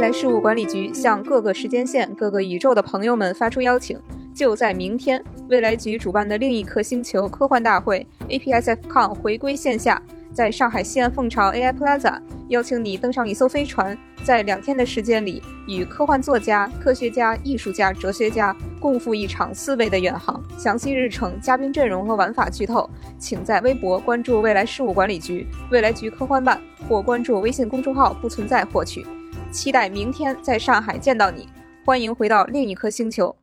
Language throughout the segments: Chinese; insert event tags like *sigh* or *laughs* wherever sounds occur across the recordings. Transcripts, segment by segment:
未来事务管理局向各个时间线、各个宇宙的朋友们发出邀请，就在明天，未来局主办的另一颗星球科幻大会 APSFCon 回归线下。在上海西岸凤巢 AI Plaza，邀请你登上一艘飞船，在两天的时间里，与科幻作家、科学家、艺术家、哲学家共赴一场思维的远航。详细日程、嘉宾阵容和玩法剧透，请在微博关注未来事务管理局、未来局科幻办，或关注微信公众号“不存在”获取。期待明天在上海见到你，欢迎回到另一颗星球。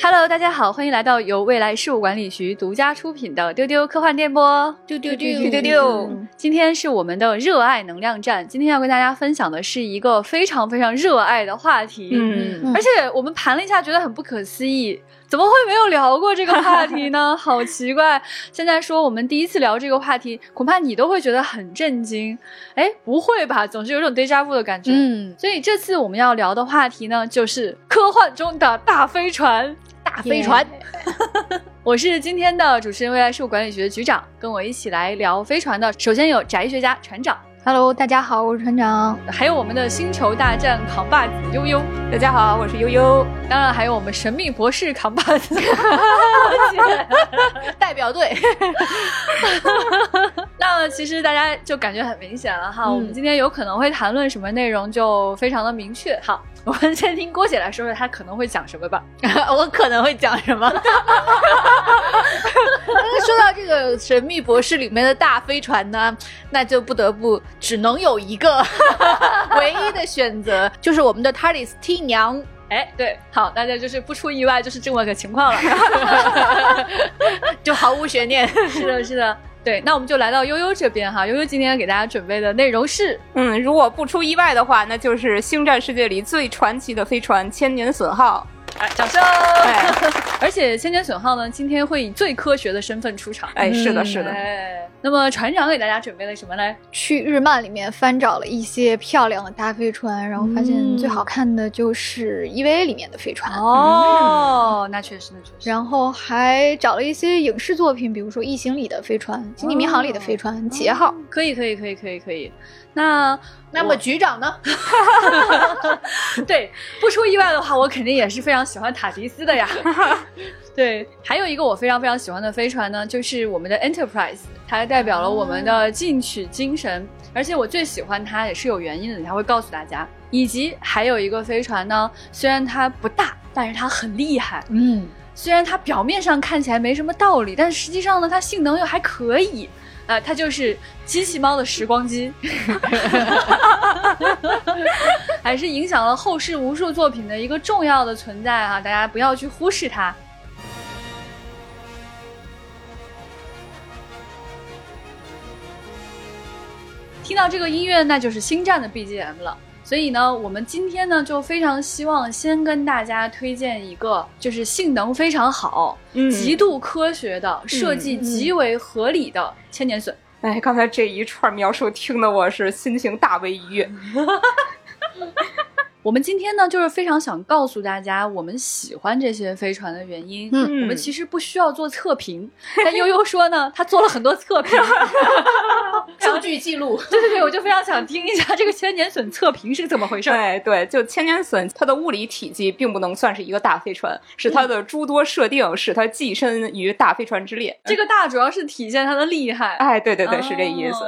Hello，大家好，欢迎来到由未来事务管理局独家出品的丢丢科幻电波。丢丢丢丢丢丢，今天是我们的热爱能量站，今天要跟大家分享的是一个非常非常热爱的话题。嗯，而且我们盘了一下，觉得很不可思议，怎么会没有聊过这个话题呢？*laughs* 好奇怪！现在说我们第一次聊这个话题，恐怕你都会觉得很震惊。哎，不会吧？总是有种 deja vu 的感觉。嗯，所以这次我们要聊的话题呢，就是科幻中的大飞船。大飞船，我是今天的主持人，未来事务管理局的局长，跟我一起来聊飞船的，首先有宅学家船长，Hello，大家好，我是船长，还有我们的星球大战扛把子悠悠，大家好，我是悠悠，当然还有我们神秘博士扛把子，*laughs* 代表队。*laughs* 那其实大家就感觉很明显了哈，我们今天有可能会谈论什么内容，就非常的明确。好。我们先听郭姐来说说，她可能会讲什么吧。*laughs* 我可能会讲什么？*laughs* 说到这个《神秘博士》里面的大飞船呢，那就不得不只能有一个 *laughs* 唯一的选择，就是我们的 TARDIS T 娘。哎，对，好，大家就是不出意外，就是这么个情况了，就毫无悬念。是的，是的。对，那我们就来到悠悠这边哈。悠悠今天给大家准备的内容是，嗯，如果不出意外的话，那就是星战世界里最传奇的飞船——千年隼号。哎，掌声！*laughs* 而且千千损耗呢，今天会以最科学的身份出场。哎，是的，是的。哎，那么船长给大家准备了什么呢？去日漫里面翻找了一些漂亮的大飞船，然后发现最好看的就是 EVA 里面的飞船。哦，那确实，那确实。然后还找了一些影视作品，比如说《异形》里的飞船，《星际迷航》里的飞船，企业号。可以，可以，可以，可以，可以。那那么局长呢？*laughs* 对，不出意外的话，我肯定也是非常喜欢塔迪斯的呀。*laughs* 对，还有一个我非常非常喜欢的飞船呢，就是我们的 Enterprise，它代表了我们的进取精神，而且我最喜欢它也是有原因的，等下会告诉大家。以及还有一个飞船呢，虽然它不大，但是它很厉害。嗯，虽然它表面上看起来没什么道理，但实际上呢，它性能又还可以。啊，它就是机器猫的时光机，*laughs* 还是影响了后世无数作品的一个重要的存在啊！大家不要去忽视它。听到这个音乐，那就是《星战》的 BGM 了。所以呢，我们今天呢就非常希望先跟大家推荐一个，就是性能非常好、嗯极度科学的设计极为合理的千年隼。哎，刚才这一串描述听得我是心情大为愉悦。*laughs* *laughs* 我们今天呢，就是非常想告诉大家，我们喜欢这些飞船的原因。嗯，我们其实不需要做测评。*laughs* 但悠悠说呢，他做了很多测评，*laughs* 数据记录。对对对，我就非常想听一下这个千年隼测评是怎么回事。对对，就千年隼，它的物理体积并不能算是一个大飞船，是它的诸多设定使它跻身于大飞船之列。这个大主要是体现它的厉害。哎，对对对，是这意思。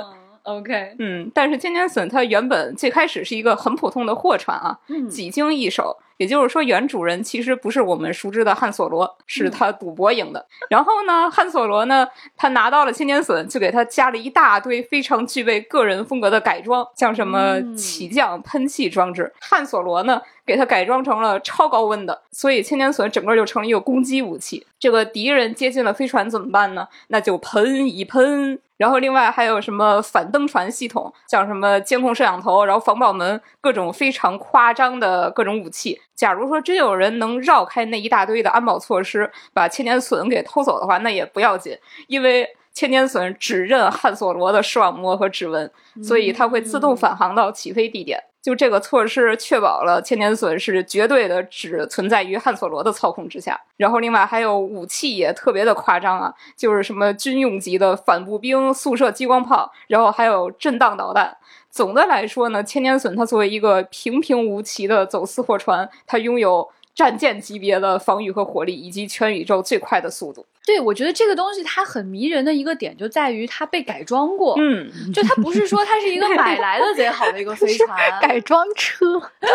OK，嗯，但是千年隼它原本最开始是一个很普通的货船啊，几经易手。也就是说，原主人其实不是我们熟知的汉索罗，是他赌博赢的。然后呢，汉索罗呢，他拿到了千年隼，就给他加了一大堆非常具备个人风格的改装，像什么起降喷气装置。汉索罗呢，给他改装成了超高温的，所以千年隼整个就成了一个攻击武器。这个敌人接近了飞船怎么办呢？那就喷一喷。然后另外还有什么反登船系统，像什么监控摄像头，然后防爆门，各种非常夸张的各种武器。假如说真有人能绕开那一大堆的安保措施，把千年隼给偷走的话，那也不要紧，因为千年隼只认汉索罗的视网膜和指纹，所以它会自动返航到起飞地点。就这个措施确保了千年隼是绝对的只存在于汉索罗的操控之下。然后另外还有武器也特别的夸张啊，就是什么军用级的反步兵、速射激光炮，然后还有震荡导弹。总的来说呢，千年隼它作为一个平平无奇的走私货船，它拥有。战舰级别的防御和火力，以及全宇宙最快的速度。对，我觉得这个东西它很迷人的一个点就在于它被改装过。嗯，*laughs* 就它不是说它是一个买来的贼好的一个 *laughs* 飞船，改装车。对，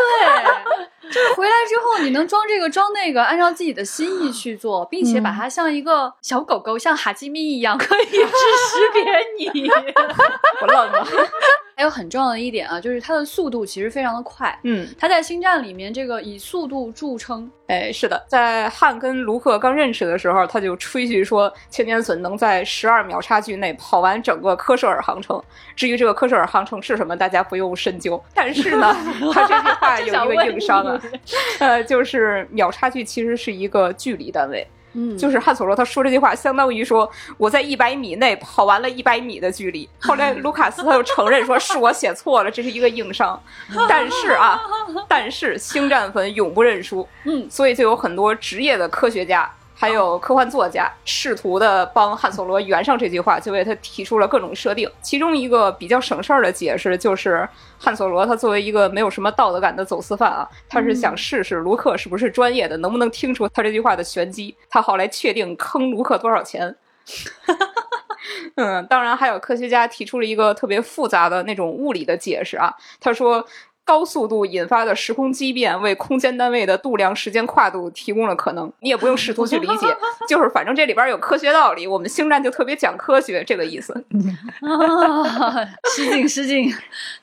就是回来之后你能装这个装那个，按照自己的心意去做，并且把它像一个小狗狗，像哈基米一样，可以 *laughs* 去识别你。我愣了。还有很重要的一点啊，就是它的速度其实非常的快。嗯，它在星战里面这个以速度著称。哎，是的，在汉跟卢克刚认识的时候，他就吹嘘说千年隼能在十二秒差距内跑完整个科舍尔航程。至于这个科舍尔航程是什么，大家不用深究。但是呢，*laughs* 他这句话有一个硬伤啊，呃，就是秒差距其实是一个距离单位。嗯，就是汉索罗他说这句话，相当于说我在一百米内跑完了一百米的距离。后来 *laughs* 卢卡斯他又承认说是我写错了，这是一个硬伤。*laughs* 但是啊，*laughs* 但是星战粉永不认输，嗯，所以就有很多职业的科学家。还有科幻作家试图的帮汉索罗圆上这句话，就为他提出了各种设定。其中一个比较省事儿的解释就是，汉索罗他作为一个没有什么道德感的走私犯啊，他是想试试卢克是不是专业的，能不能听出他这句话的玄机，他好来确定坑卢克多少钱。*laughs* 嗯，当然还有科学家提出了一个特别复杂的那种物理的解释啊，他说。高速度引发的时空畸变为空间单位的度量时间跨度提供了可能，你也不用试图去理解，*laughs* 就是反正这里边有科学道理。我们星战就特别讲科学，这个意思。啊失敬失敬。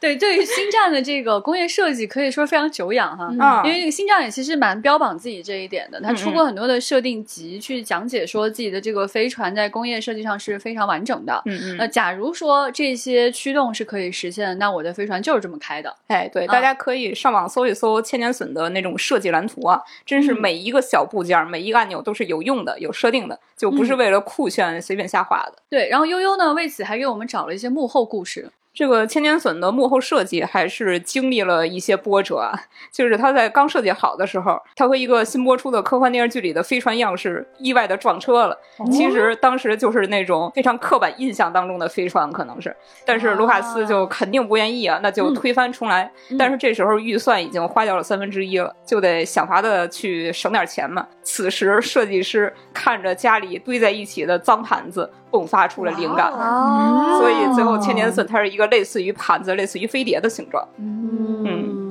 对，对于星战的这个工业设计可以说非常久仰哈，因为这个星战也其实蛮标榜自己这一点的，他出过很多的设定集去讲解说自己的这个飞船在工业设计上是非常完整的。嗯嗯。那假如说这些驱动是可以实现的，那我的飞船就是这么开的。哎，对。大家可以上网搜一搜千年隼的那种设计蓝图啊，真是每一个小部件、每一个按钮都是有用的、有设定的，就不是为了酷炫随便瞎画的。对，然后悠悠呢，为此还给我们找了一些幕后故事。这个千年隼的幕后设计还是经历了一些波折啊，就是它在刚设计好的时候，它和一个新播出的科幻电视剧里的飞船样式意外的撞车了。其实当时就是那种非常刻板印象当中的飞船，可能是，但是卢卡斯就肯定不愿意啊，那就推翻重来。但是这时候预算已经花掉了三分之一了，就得想法的去省点钱嘛。此时设计师看着家里堆在一起的脏盘子。迸发出了灵感，所以最后千年隼它是一个类似于盘子、类似于飞碟的形状。嗯，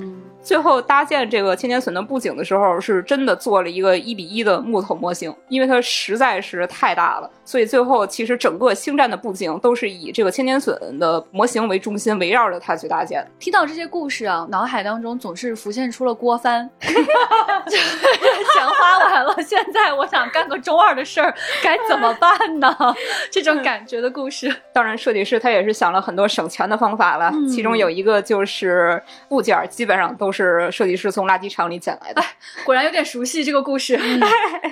最后搭建这个千年隼的布景的时候，是真的做了一个一比一的木头模型，因为它实在是太大了。所以最后，其实整个星战的布景都是以这个千年隼的模型为中心，围绕着它去搭建。听到这些故事啊，脑海当中总是浮现出了郭帆，*laughs* 钱 *laughs* 花完了，现在我想干个中二的事儿，该怎么办呢？*laughs* 这种感觉的故事。当然，设计师他也是想了很多省钱的方法了，其中有一个就是部件基本上都是设计师从垃圾场里捡来的。*laughs* 果然有点熟悉这个故事。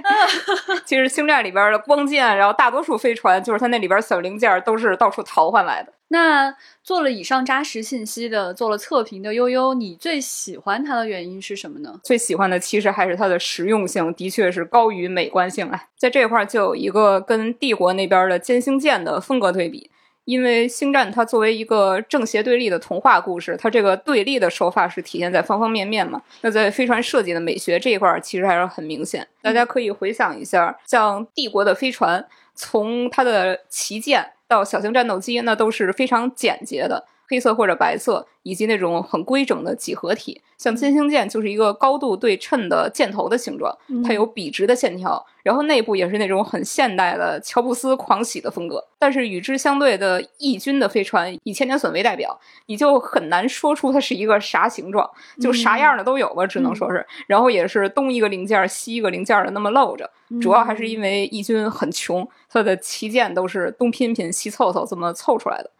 *laughs* 其实星战里边的光剑，然后大。大多数飞船就是它那里边小零件都是到处淘换来的。那做了以上扎实信息的，做了测评的悠悠，你最喜欢它的原因是什么呢？最喜欢的其实还是它的实用性，的确是高于美观性啊。在这块就有一个跟帝国那边的歼星舰的风格对比。因为星战它作为一个正邪对立的童话故事，它这个对立的手法是体现在方方面面嘛。那在飞船设计的美学这一块，其实还是很明显。大家可以回想一下，像帝国的飞船。从它的旗舰到小型战斗机，那都是非常简洁的，黑色或者白色，以及那种很规整的几何体。像歼星舰就是一个高度对称的箭头的形状，它有笔直的线条，然后内部也是那种很现代的乔布斯狂喜的风格。但是与之相对的义军的飞船，以千年隼为代表，你就很难说出它是一个啥形状，就啥样的都有吧，只能说是。然后也是东一个零件西一个零件的那么露着，主要还是因为义军很穷，它的旗舰都是东拼拼西凑凑这么凑出来的。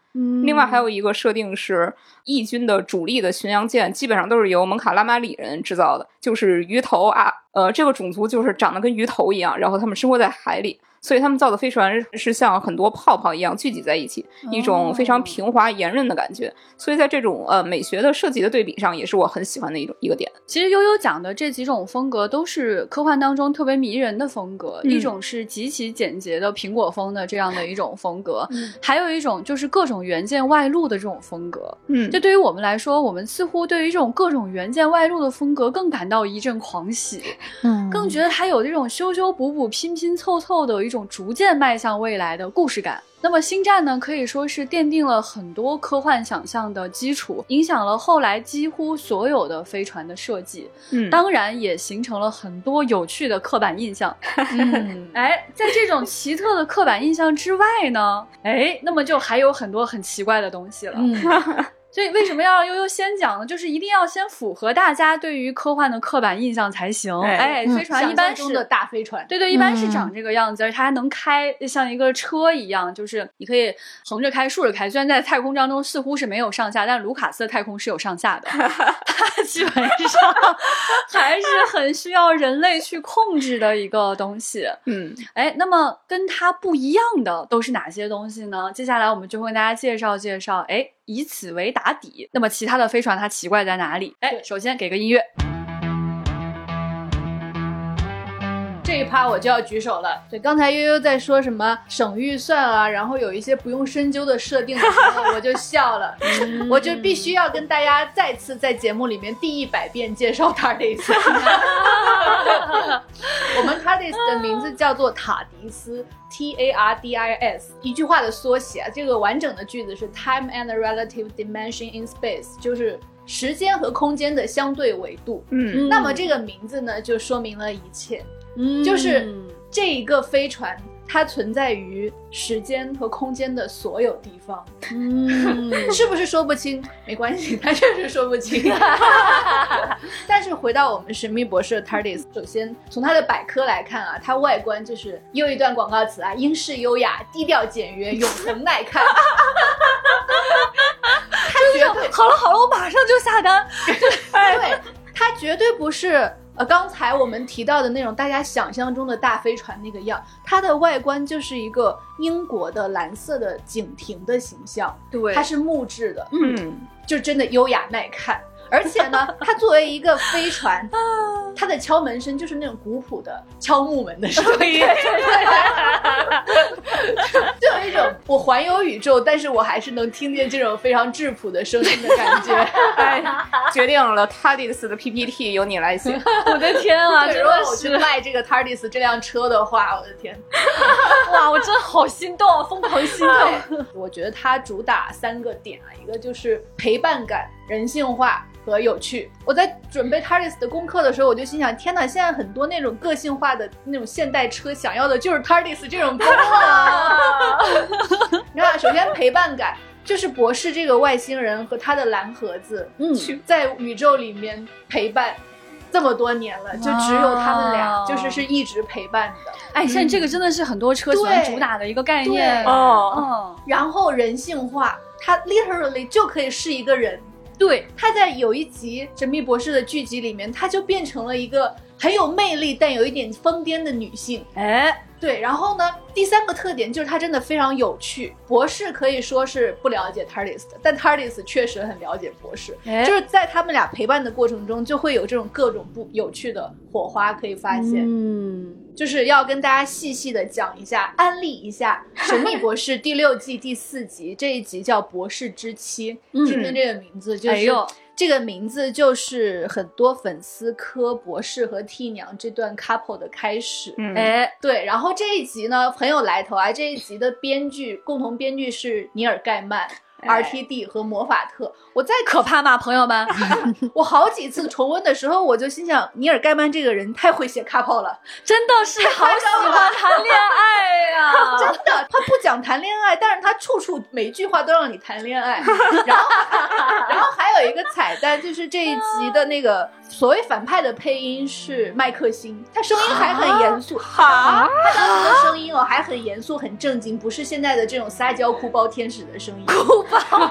另外还有一个设定是，义军的主力的巡洋舰基本上都是由蒙卡拉马里人制造的，就是鱼头啊呃，这个种族就是长得跟鱼头一样，然后他们生活在海里。所以他们造的飞船是像很多泡泡一样聚集在一起，一种非常平滑圆润的感觉。所以在这种呃美学的设计的对比上，也是我很喜欢的一种一个点。其实悠悠讲的这几种风格都是科幻当中特别迷人的风格，一种是极其简洁的苹果风的这样的一种风格，还有一种就是各种元件外露的这种风格。嗯，这对于我们来说，我们似乎对于这种各种元件外露的风格更感到一阵狂喜，嗯，更觉得它有这种修修补补、拼拼凑凑的一种。种逐渐迈向未来的故事感。那么，星战呢，可以说是奠定了很多科幻想象的基础，影响了后来几乎所有的飞船的设计。嗯，当然也形成了很多有趣的刻板印象。*laughs* 嗯，哎，在这种奇特的刻板印象之外呢，哎，那么就还有很多很奇怪的东西了。嗯。*laughs* 所以为什么要让悠悠先讲呢？就是一定要先符合大家对于科幻的刻板印象才行。哎，飞船一般是的大飞船，对对，一般是长这个样子，而且它还能开，像一个车一样，就是你可以横着开、竖着开。虽然在太空当中似乎是没有上下，但卢卡斯的太空是有上下的。*laughs* 它基本上还是很需要人类去控制的一个东西。嗯，哎，那么跟它不一样的都是哪些东西呢？接下来我们就会跟大家介绍介绍。哎。以此为打底，那么其他的飞船它奇怪在哪里？哎，首先给个音乐。这一趴我就要举手了。对，刚才悠悠在说什么省预算啊，然后有一些不用深究的设定的时候，我就笑了。*laughs* 我就必须要跟大家再次在节目里面第一百遍介绍 TARDIS。*laughs* 我们 TARDIS 的名字叫做塔迪斯，T A R D I S，一句话的缩写。这个完整的句子是 Time and relative dimension in space，就是时间和空间的相对维度。嗯，那么这个名字呢，就说明了一切。嗯，就是这一个飞船，它存在于时间和空间的所有地方。嗯，*laughs* 是不是说不清？没关系，*laughs* 它确实说不清。*laughs* 但是回到我们神秘博士的 TARDIS，首先从它的百科来看啊，它外观就是又一段广告词啊，英式优雅、低调简约、永恒耐看。它绝对好了好了，我马上就下单。对，它绝对不是。呃，刚才我们提到的那种大家想象中的大飞船那个样，它的外观就是一个英国的蓝色的警亭的形象，对，它是木质的，嗯，就真的优雅耐看。而且呢，*laughs* 它作为一个飞船，它的敲门声就是那种古朴的敲木门的声音，*laughs* 就有一种我环游宇宙，但是我还是能听见这种非常质朴的声音的感觉。*laughs* 哎，决定了，TARDIS 的 PPT 由你来写。我的天啊！如果我去卖这个 TARDIS 这辆车的话，我的天，哇，我真的好心动，疯狂心动。我觉得它主打三个点啊，一个就是陪伴感、人性化。和有趣。我在准备 TARDIS 的功课的时候，我就心想：天哪！现在很多那种个性化的那种现代车，想要的就是 TARDIS 这种功能。*laughs* 你看，首先陪伴感，就是博士这个外星人和他的蓝盒子，嗯，在宇宙里面陪伴这么多年了，就只有他们俩，就是是一直陪伴的。哎，现在这个真的是很多车喜欢主打的一个概念哦。嗯，然后人性化，它 literally 就可以是一个人。对，他在有一集《神秘博士》的剧集里面，他就变成了一个很有魅力但有一点疯癫的女性。哎，对，然后呢，第三个特点就是他真的非常有趣。博士可以说是不了解 TARDIS 的，但 TARDIS 确实很了解博士。就是在他们俩陪伴的过程中，就会有这种各种不有趣的火花可以发现。嗯。就是要跟大家细细的讲一下，安利一下《神秘博士》*laughs* 第六季第四集，这一集叫《博士之妻》，听听这个名字，就是这个名字就是很多粉丝磕博士和替娘这段 couple 的开始。哎，对，然后这一集呢很有来头啊，这一集的编剧共同编剧是尼尔盖曼。R.T.D 和魔法特，我再可怕吗，朋友们？*laughs* 我好几次重温的时候，我就心想，尼尔盖曼这个人太会写卡炮了，真的是好喜欢谈恋爱呀！*laughs* 真的，他不讲谈恋爱，但是他处处每句话都让你谈恋爱。然后，*laughs* 然后还有一个彩蛋，就是这一集的那个所谓反派的配音是麦克星，他声音还很严肃，哈，他当时的声音哦还很严肃很正经，不是现在的这种撒娇哭包天使的声音。哭包。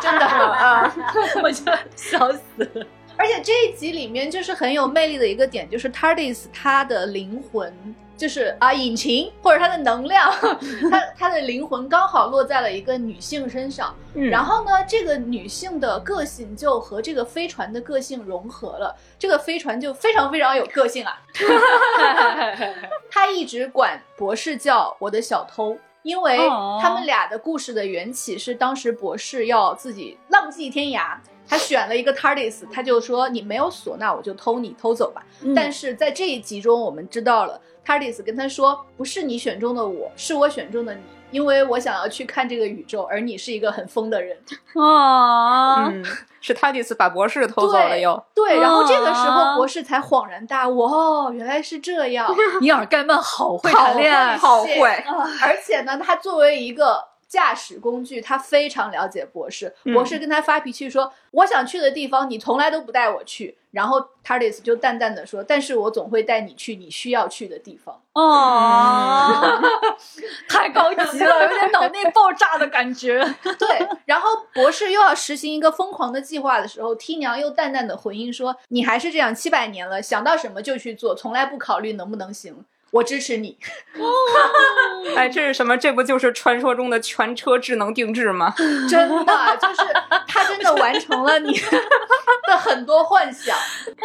真的啊，*laughs* 我就笑死了。而且这一集里面就是很有魅力的一个点，就是 TARDIS 它的灵魂。就是啊，引擎或者它的能量，*laughs* 它它的灵魂刚好落在了一个女性身上，然后呢，这个女性的个性就和这个飞船的个性融合了，这个飞船就非常非常有个性啊。*laughs* 他一直管博士叫我的小偷，因为他们俩的故事的缘起是当时博士要自己浪迹天涯。他选了一个 TARDIS，他就说你没有锁，那我就偷你偷走吧。但是在这一集中，我们知道了 TARDIS 跟他说，不是你选中的我，是我选中的你，因为我想要去看这个宇宙，而你是一个很疯的人。啊，*laughs* 是 TARDIS 把博士偷走了又。对，然后这个时候博士才恍然大悟，哦，原来是这样。*laughs* 尼尔盖曼好会谈恋爱，好会，而且呢，他作为一个。驾驶工具，他非常了解博士。博士跟他发脾气说：“我想去的地方，你从来都不带我去。”然后 TARDIS 就淡淡的说：“但是我总会带你去你需要去的地方。”哦，*laughs* 太高级了，*laughs* 有点脑内爆炸的感觉。对，然后博士又要实行一个疯狂的计划的时候，T 娘又淡淡的回应说：“你还是这样，七百年了，想到什么就去做，从来不考虑能不能行。”我支持你，*laughs* 哎，这是什么？这不就是传说中的全车智能定制吗？*laughs* 真的，就是他真的完成了你的很多幻想。*laughs*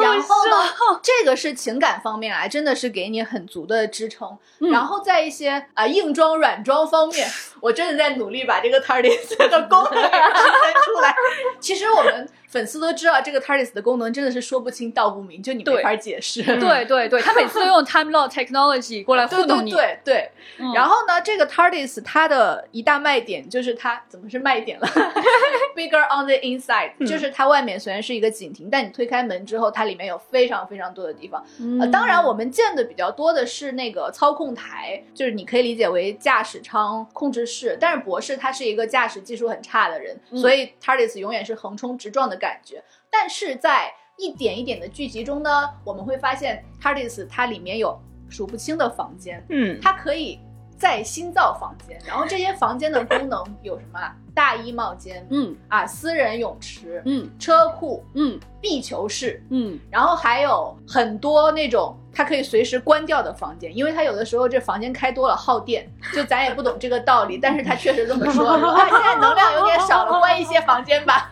然后呢，这个是情感方面啊，真的是给你很足的支撑。然后在一些啊硬装软装方面，我真的在努力把这个 TARDIS 的功能给支出来。其实我们。粉丝都知道这个 TARDIS 的功能真的是说不清道不明，就你没法解释。对对对，他每次都用 Time Lord Technology 过来糊弄你。对对对。然后呢，这个 TARDIS 它的一大卖点就是它怎么是卖点了？*laughs* Bigger on the inside，就是它外面虽然是一个警亭，但你推开门之后，它里面有非常非常多的地方。呃，当然我们见的比较多的是那个操控台，就是你可以理解为驾驶舱控制室。但是博士他是一个驾驶技术很差的人，所以 TARDIS 永远是横冲直撞的感觉。但是在一点一点的剧集中呢，我们会发现 TARDIS 它里面有数不清的房间，嗯，它可以。在新造房间，然后这些房间的功能有什么？大衣帽间，嗯啊，私人泳池，嗯，车库，嗯，壁球室，嗯，然后还有很多那种它可以随时关掉的房间，因为它有的时候这房间开多了耗电，就咱也不懂这个道理，但是他确实这么说，说啊 *laughs* 现在能量有点少了，关一些房间吧。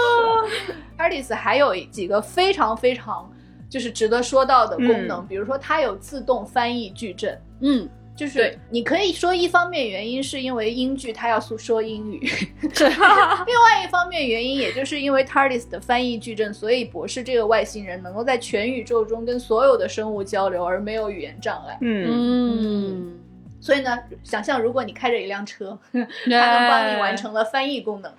*laughs* Artis 还有几个非常非常就是值得说到的功能，比如说它有自动翻译矩阵，嗯。就是你可以说一方面原因是因为英剧它要诉说英语，是 *laughs* 另外一方面原因也就是因为 TARDIS 的翻译矩阵，所以博士这个外星人能够在全宇宙中跟所有的生物交流而没有语言障碍。嗯，所以呢，想象如果你开着一辆车，*laughs* 它能帮你完成了翻译功能。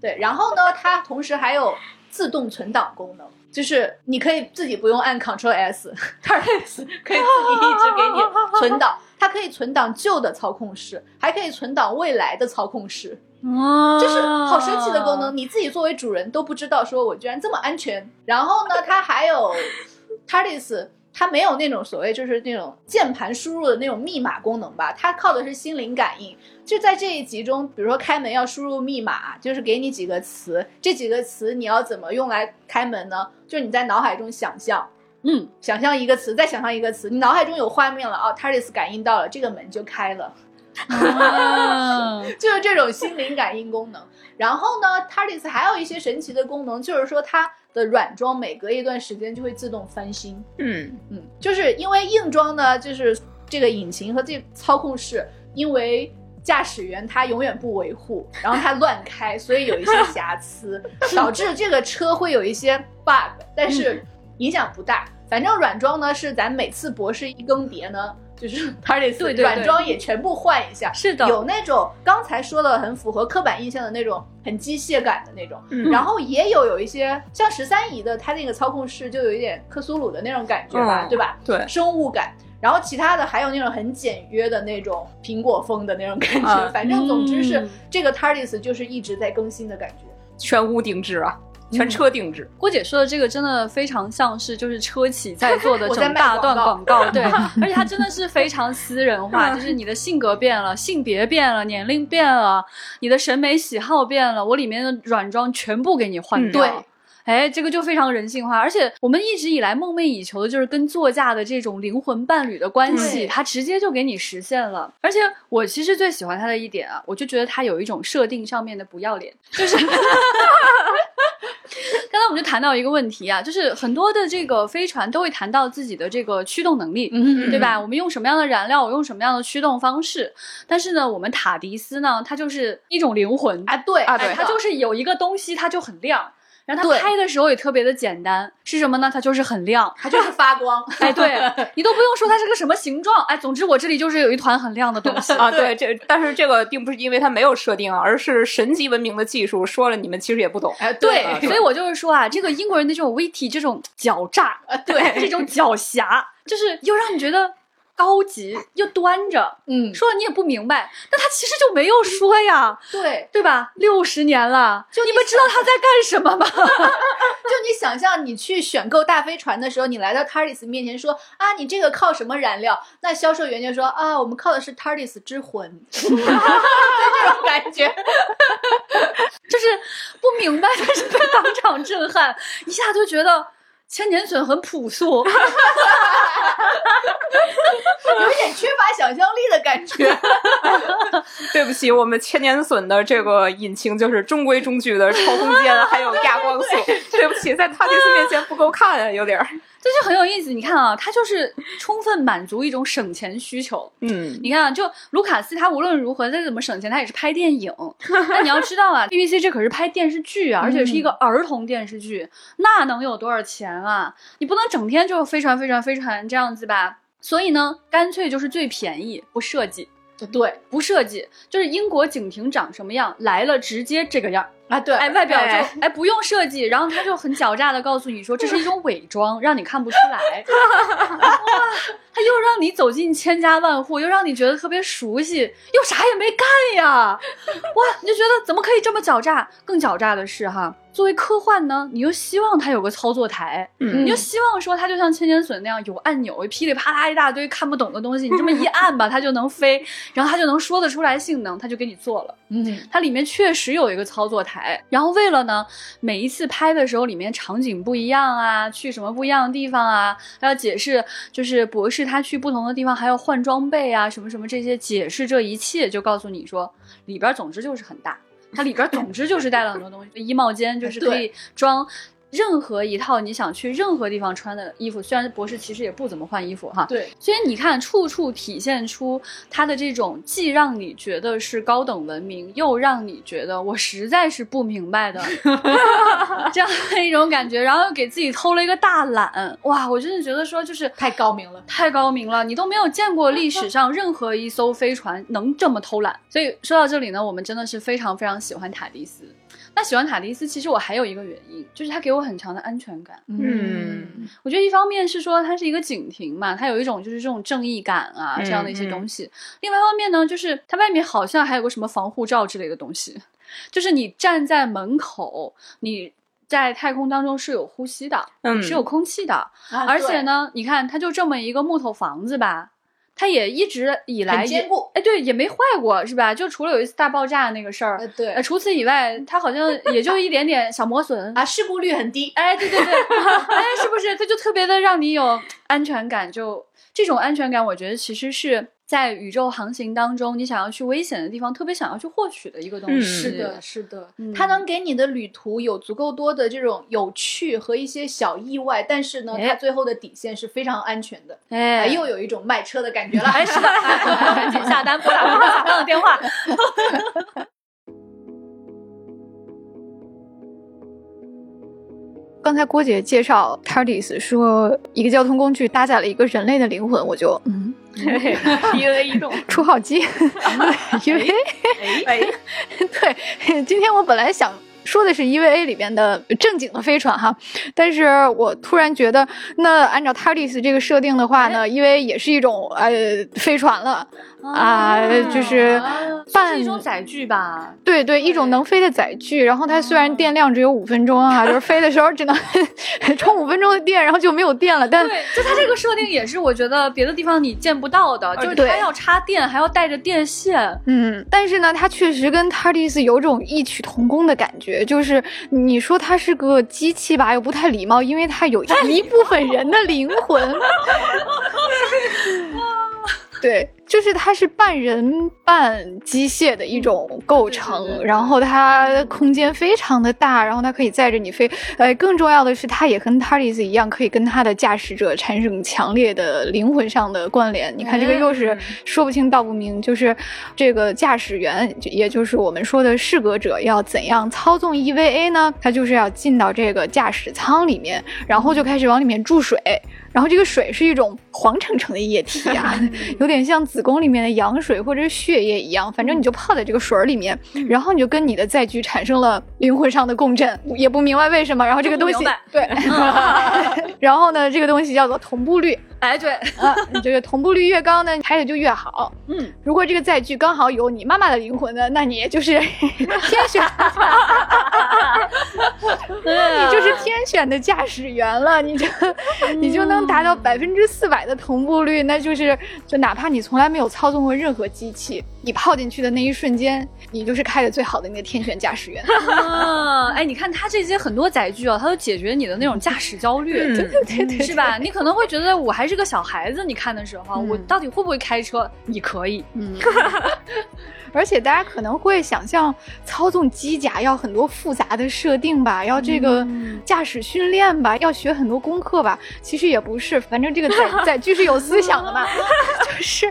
对，然后呢，它同时还有自动存档功能。就是你可以自己不用按 Ctrl S，TARDIS *laughs* 可以自己一直给你存档，它可以存档旧的操控室，还可以存档未来的操控室，哇就是好神奇的功能，你自己作为主人都不知道，说我居然这么安全。然后呢，它还有 *laughs* TARDIS。它没有那种所谓就是那种键盘输入的那种密码功能吧，它靠的是心灵感应。就在这一集中，比如说开门要输入密码，就是给你几个词，这几个词你要怎么用来开门呢？就是你在脑海中想象，嗯，想象一个词，再想象一个词，你脑海中有画面了哦 t a r d i s 感应到了，这个门就开了，*laughs* 就是这种心灵感应功能。然后呢 t a r d i s 还有一些神奇的功能，就是说它。的软装每隔一段时间就会自动翻新，嗯嗯，就是因为硬装呢，就是这个引擎和这操控室，因为驾驶员他永远不维护，然后他乱开，所以有一些瑕疵，*laughs* 导致这个车会有一些 bug，但是影响不大。反正软装呢是咱每次博士一更迭呢。就是 *laughs* TARDIS 软装也全部换一下，是的，有那种刚才说的很符合刻板印象的那种很机械感的那种，然后也有有一些像十三姨的，它那个操控室就有一点克苏鲁的那种感觉吧，对吧？对，生物感。然后其他的还有那种很简约的那种苹果风的那种感觉，反正总之是这个 TARDIS 就是一直在更新的感觉，全屋定制啊。全车定制，郭姐说的这个真的非常像是就是车企在 *laughs* 做的整大段广告，对，*laughs* 而且它真的是非常私人化，*laughs* 就是你的性格变了，性别变了，年龄变了，你的审美喜好变了，我里面的软装全部给你换掉。哎，这个就非常人性化，而且我们一直以来梦寐以求的就是跟座驾的这种灵魂伴侣的关系，它直接就给你实现了。而且我其实最喜欢它的一点啊，我就觉得它有一种设定上面的不要脸，就是。*laughs* 刚才我们就谈到一个问题啊，就是很多的这个飞船都会谈到自己的这个驱动能力，对吧？我们用什么样的燃料，我用什么样的驱动方式？但是呢，我们塔迪斯呢，它就是一种灵魂啊，对啊，对，它就是有一个东西，它就很亮。然后它拍的时候也特别的简单，是什么呢？它就是很亮，它就是发光。哎，对 *laughs* 你都不用说它是个什么形状，哎，总之我这里就是有一团很亮的东西 *laughs* 啊。对，这但是这个并不是因为它没有设定，而是神级文明的技术。说了你们其实也不懂。哎，对，所以我就是说啊，这个英国人的这种 witty，这种狡诈，对，*laughs* 这种狡黠，就是又让你觉得。高级又端着，嗯，说了你也不明白，但他其实就没有说呀，对对吧？六十年了，就你们知道他在干什么吗？*laughs* 就你想象，你去选购大飞船的时候，你来到 TARDIS 面前说啊，你这个靠什么燃料？那销售员就说啊，我们靠的是 TARDIS 之魂，*laughs* 这种感觉，就是不明白，但是被当场震撼，一下就觉得。千年隼很朴素，*laughs* 有点缺乏想象力的感觉。*laughs* 对不起，我们千年隼的这个引擎就是中规中矩的超空间，还有亚光速。对不起，在帕蒂斯面前不够看啊，有点儿。这就很有意思，你看啊，它就是充分满足一种省钱需求。嗯，你看，就卢卡斯他无论如何再怎么省钱，他也是拍电影。那你要知道啊，*laughs* BBC 这可是拍电视剧啊，而且是一个儿童电视剧，那能有多少钱啊？你不能整天就飞船飞船飞船这样子吧？所以呢，干脆就是最便宜，不设计。对，不设计，就是英国警亭长什么样来了，直接这个样。啊，对，哎，外表就哎不用设计，然后他就很狡诈的告诉你说这是一种伪装，让你看不出来。*laughs* 哇，他又让你走进千家万户，又让你觉得特别熟悉，又啥也没干呀。哇，你就觉得怎么可以这么狡诈？更狡诈的是哈。作为科幻呢，你又希望它有个操作台，你又希望说它就像千年隼那样有按钮，噼里啪啦一大堆看不懂的东西，你这么一 *laughs* 按吧，它就能飞，然后它就能说得出来性能，它就给你做了。嗯，它里面确实有一个操作台，然后为了呢，每一次拍的时候里面场景不一样啊，去什么不一样的地方啊，还要解释，就是博士他去不同的地方还要换装备啊，什么什么这些解释这一切，就告诉你说里边总之就是很大。它里边总之就是带了很多东西，衣帽间就是可以装。任何一套你想去任何地方穿的衣服，虽然博士其实也不怎么换衣服哈，对，所以你看处处体现出他的这种既让你觉得是高等文明，又让你觉得我实在是不明白的 *laughs* 这样的一种感觉，然后又给自己偷了一个大懒，哇，我真的觉得说就是太高明了，太高明了，你都没有见过历史上任何一艘飞船能这么偷懒，所以说到这里呢，我们真的是非常非常喜欢塔迪斯。那喜欢塔迪斯，其实我还有一个原因，就是它给我很强的安全感。嗯，我觉得一方面是说它是一个警亭嘛，它有一种就是这种正义感啊这样的一些东西。另外一方面呢，就是它外面好像还有个什么防护罩之类的东西，*laughs* 就是你站在门口，你在太空当中是有呼吸的，嗯，是有空气的。而且呢，你看它就这么一个木头房子吧。它也一直以来坚固，哎，对，也没坏过，是吧？就除了有一次大爆炸那个事儿，对，除此以外，它好像也就一点点小磨损 *laughs* 啊，事故率很低，哎，对对对，*laughs* 哎，是不是？它就特别的让你有安全感，就这种安全感，我觉得其实是。在宇宙航行当中，你想要去危险的地方，特别想要去获取的一个东西。是的，是的，它能给你的旅途有足够多的这种有趣和一些小意外，但是呢，它最后的底线是非常安全的。哎，又有一种卖车的感觉了。哎，是的，*laughs* 赶紧下单，拨打我们下方的电话。*laughs* 刚才郭姐介绍 TARDIS 说一个交通工具搭载了一个人类的灵魂，我就嗯。*laughs* EVA 移动 *laughs* 出号机 *laughs* 因为哎，对，今天我本来想说的是 EVA 里边的正经的飞船哈，但是我突然觉得，那按照 TARDIS 这个设定的话呢，EVA 也是一种呃飞船了。啊，就是半一种载具吧。对对，一种能飞的载具。然后它虽然电量只有五分钟啊，就是飞的时候只能 *laughs* 充五分钟的电，然后就没有电了。但对，就它这个设定也是我觉得别的地方你见不到的，就是它要插电，还要带着电线。嗯，但是呢，它确实跟 TARDIS 有种异曲同工的感觉，就是你说它是个机器吧，又不太礼貌，因为它有一部分人的灵魂。*laughs* 对。就是它是半人半机械的一种构成，然后它空间非常的大，然后它可以载着你飞。呃，更重要的是，它也跟 TARDIS 一样，可以跟它的驾驶者产生强烈的灵魂上的关联。你看，这个又是说不清道不明。就是这个驾驶员，也就是我们说的适格者，要怎样操纵 EVA 呢？他就是要进到这个驾驶舱里面，然后就开始往里面注水，然后这个水是一种黄澄澄的液体啊，*laughs* *laughs* 有点像子。宫里面的羊水或者是血液一样，反正你就泡在这个水里面，然后你就跟你的载具产生了灵魂上的共振，也不明白为什么。然后这个东西，对，*laughs* 然后呢，这个东西叫做同步率。哎，对，啊，这个同步率越高呢，*laughs* 拍的就越好。嗯，如果这个载具刚好有你妈妈的灵魂呢，那你就是 *laughs* 天选，*laughs* 你就是天选的驾驶员了，你就你就能达到百分之四百的同步率，那就是就哪怕你从来没有操纵过任何机器。你泡进去的那一瞬间，你就是开的最好的那个天选驾驶员。*laughs* 啊，哎，你看他这些很多载具啊，它都解决你的那种驾驶焦虑，*laughs* 对对对，是吧？你可能会觉得我还是个小孩子，你看的时候，我到底会不会开车？你可以，嗯。*laughs* 而且大家可能会想象操纵机甲要很多复杂的设定吧，要这个驾驶训练吧，要学很多功课吧。其实也不是，反正这个载载具是有思想的嘛，就是。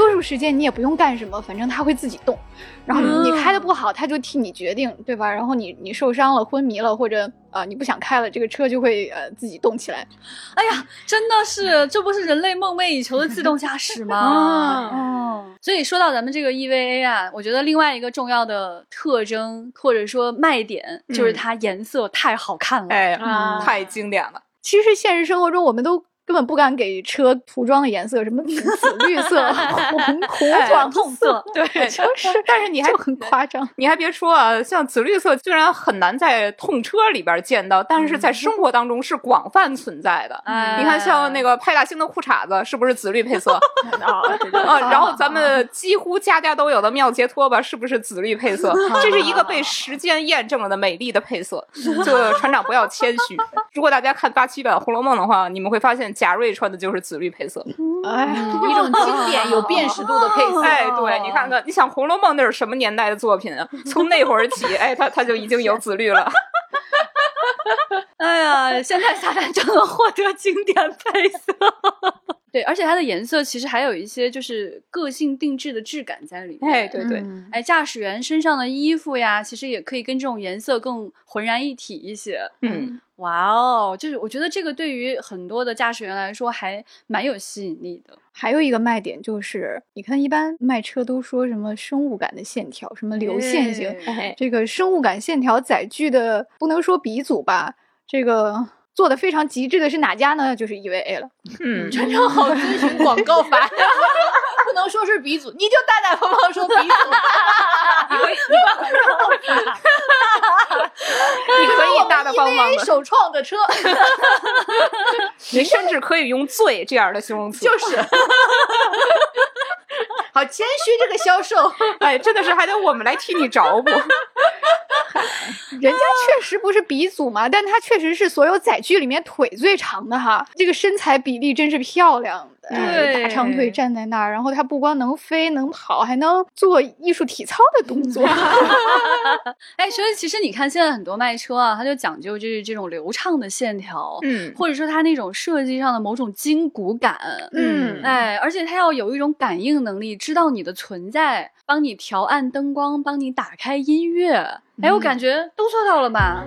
多数时间你也不用干什么，反正它会自己动，然后你开的不好，它就替你决定，对吧？然后你你受伤了、昏迷了，或者呃你不想开了，这个车就会呃自己动起来。哎呀，真的是，这不是人类梦寐以求的自动驾驶吗？*laughs* 哦，所以说到咱们这个 EVA 啊，我觉得另外一个重要的特征或者说卖点就是它颜色太好看了，哎，太经典了。其实现实生活中我们都。根本不敢给车涂装的颜色，什么紫绿色、*laughs* 红红黄色，对，就是。*laughs* 但是你还很夸张，你还别说啊，像紫绿色虽然很难在痛车里边见到，但是在生活当中是广泛存在的。你看，像那个派大星的裤衩子是不是紫绿配色？*laughs* 啊，然后咱们几乎家家都有的妙洁拖把是不是紫绿配色？这是一个被时间验证了的美丽的配色。就船长不要谦虚，如果大家看八七版《红楼梦》的话，你们会发现。贾瑞穿的就是紫绿配色，哎，一种经典有辨识度的配色。哎，对你看看，你想《红楼梦》那是什么年代的作品啊？从那会儿起，哎，它它就已经有紫绿了。*laughs* 哎呀，现在撒旦就能获得经典配色。*laughs* 对，而且它的颜色其实还有一些就是个性定制的质感在里面。哎，对对，哎，驾驶员身上的衣服呀，其实也可以跟这种颜色更浑然一体一些。嗯。哇哦，就是我觉得这个对于很多的驾驶员来说还蛮有吸引力的。还有一个卖点就是，你看一般卖车都说什么生物感的线条，什么流线型，这个生物感线条载具的不能说鼻祖吧，这个做的非常极致的是哪家呢？就是 EVA 了。嗯，*laughs* 全程好遵循广告法，*laughs* 不能说是鼻祖，你就大大方方说鼻祖。*laughs* 你可以，你可以大大方方的首创的车，你甚至可以用“最”这样的形容词，就是，好谦虚这个销售，哎，真的是还得我们来替你找补。*laughs* 人家确实不是鼻祖嘛，但他确实是所有载具里面腿最长的哈，这个身材比例真是漂亮。对，大长腿站在那儿，然后他不光能飞能跑，还能做艺术体操的动作。*laughs* *laughs* 哎，所以其实你看，现在很多卖车啊，它就讲究就是这种流畅的线条，嗯，或者说它那种设计上的某种筋骨感，嗯，哎，而且它要有一种感应能力，知道你的存在，帮你调暗灯光，帮你打开音乐。哎，我感觉都做到了吧。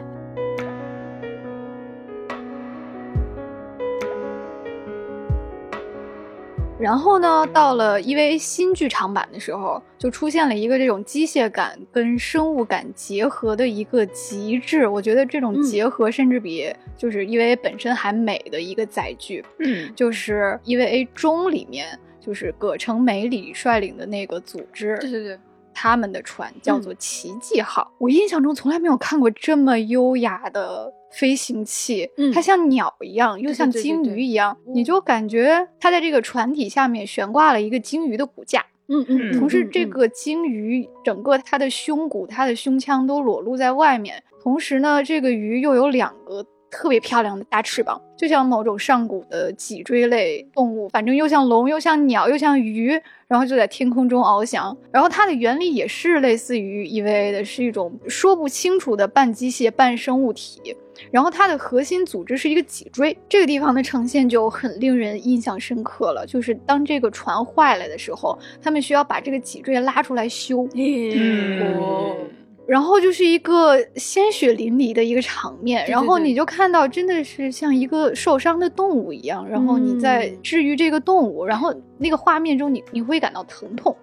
然后呢，到了 EVA 新剧场版的时候，就出现了一个这种机械感跟生物感结合的一个极致。我觉得这种结合甚至比就是 EVA 本身还美的一个载具，嗯，就是 EVA 中里面。就是葛城美里率领的那个组织，对对对，他们的船叫做奇迹号。我印象中从来没有看过这么优雅的飞行器，它像鸟一样，又像鲸鱼一样，你就感觉它在这个船体下面悬挂了一个鲸鱼的骨架。嗯嗯，同时这个鲸鱼整个它的胸骨、它的胸腔都裸露在外面，同时呢，这个鱼又有两个特别漂亮的大翅膀，就像某种上古的脊椎类动物，反正又像龙，又像鸟，又像鱼，然后就在天空中翱翔。然后它的原理也是类似于 EVA 的，是一种说不清楚的半机械半生物体。然后它的核心组织是一个脊椎，这个地方的呈现就很令人印象深刻了。就是当这个船坏了的时候，他们需要把这个脊椎拉出来修。嗯。然后就是一个鲜血淋漓的一个场面，然后你就看到真的是像一个受伤的动物一样，然后你在治愈这个动物，然后那个画面中你你会感到疼痛，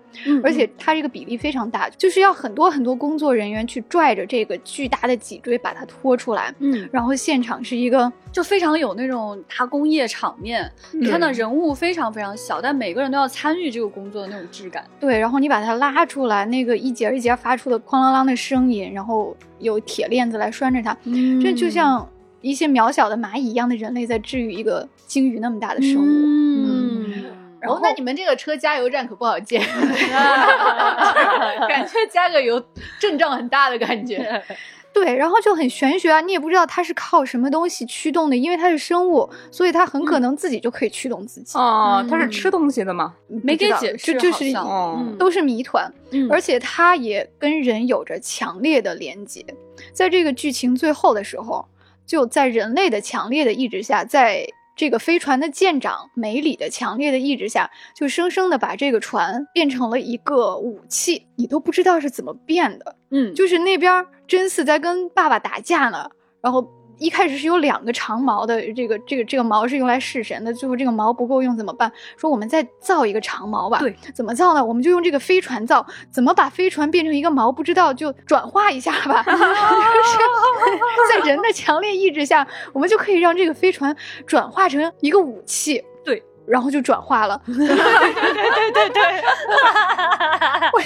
而且它这个比例非常大，就是要很多很多工作人员去拽着这个巨大的脊椎把它拖出来，嗯，然后现场是一个就非常有那种大工业场面，你看到人物非常非常小，但每个人都要参与这个工作的那种质感，对，然后你把它拉出来，那个一节一节发出的哐啷啷的声。声音，然后有铁链子来拴着它，这就像一些渺小的蚂蚁一样的人类在治愈一个鲸鱼那么大的生物。嗯，然后那你们这个车加油站可不好建，*laughs* 感觉加个油阵仗很大的感觉。*laughs* 对，然后就很玄学啊，你也不知道它是靠什么东西驱动的，因为它是生物，所以它很可能自己就可以驱动自己。哦，它是吃东西的吗？没给解释，就就是都是谜团。而且它也跟人有着强烈的连接，在这个剧情最后的时候，就在人类的强烈的意志下，在。这个飞船的舰长梅里的强烈的意志下，就生生的把这个船变成了一个武器，你都不知道是怎么变的。嗯，就是那边真嗣在跟爸爸打架呢，然后。一开始是有两个长矛的，这个这个这个矛是用来弑神的。最后这个矛不够用怎么办？说我们再造一个长矛吧。对，怎么造呢？我们就用这个飞船造。怎么把飞船变成一个矛？不知道，就转化一下吧。*laughs* 在人的强烈意志下，我们就可以让这个飞船转化成一个武器。对。然后就转化了，对对对对对，我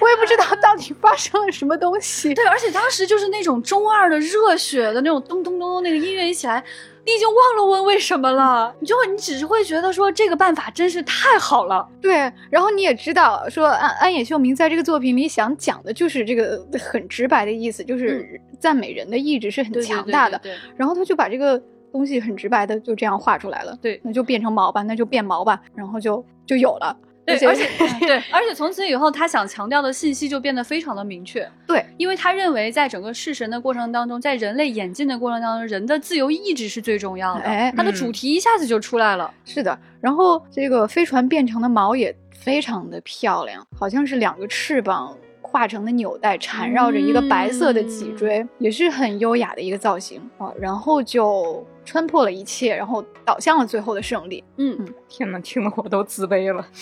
我也不知道到底发生了什么东西。对，而且当时就是那种中二的热血的那种咚咚咚咚那个音乐一起来，你已经忘了问为什么了，你就你只是会觉得说这个办法真是太好了。对，然后你也知道说安安野秀明在这个作品里想讲的就是这个很直白的意思，就是赞美人的意志是很强大的。然后他就把这个。东西很直白的就这样画出来了，对，那就变成毛吧，那就变毛吧，然后就就有了，对，而且 *laughs* 对，而且从此以后，他想强调的信息就变得非常的明确，对，因为他认为在整个弑神的过程当中，在人类演进的过程当中，人的自由意志是最重要的，哎，他的主题一下子就出来了，是的，然后这个飞船变成的毛也非常的漂亮，好像是两个翅膀。化成的纽带缠绕着一个白色的脊椎，也是很优雅的一个造型啊。然后就穿破了一切，然后导向了最后的胜利。嗯嗯，天哪，听得我都自卑了。*laughs* *laughs*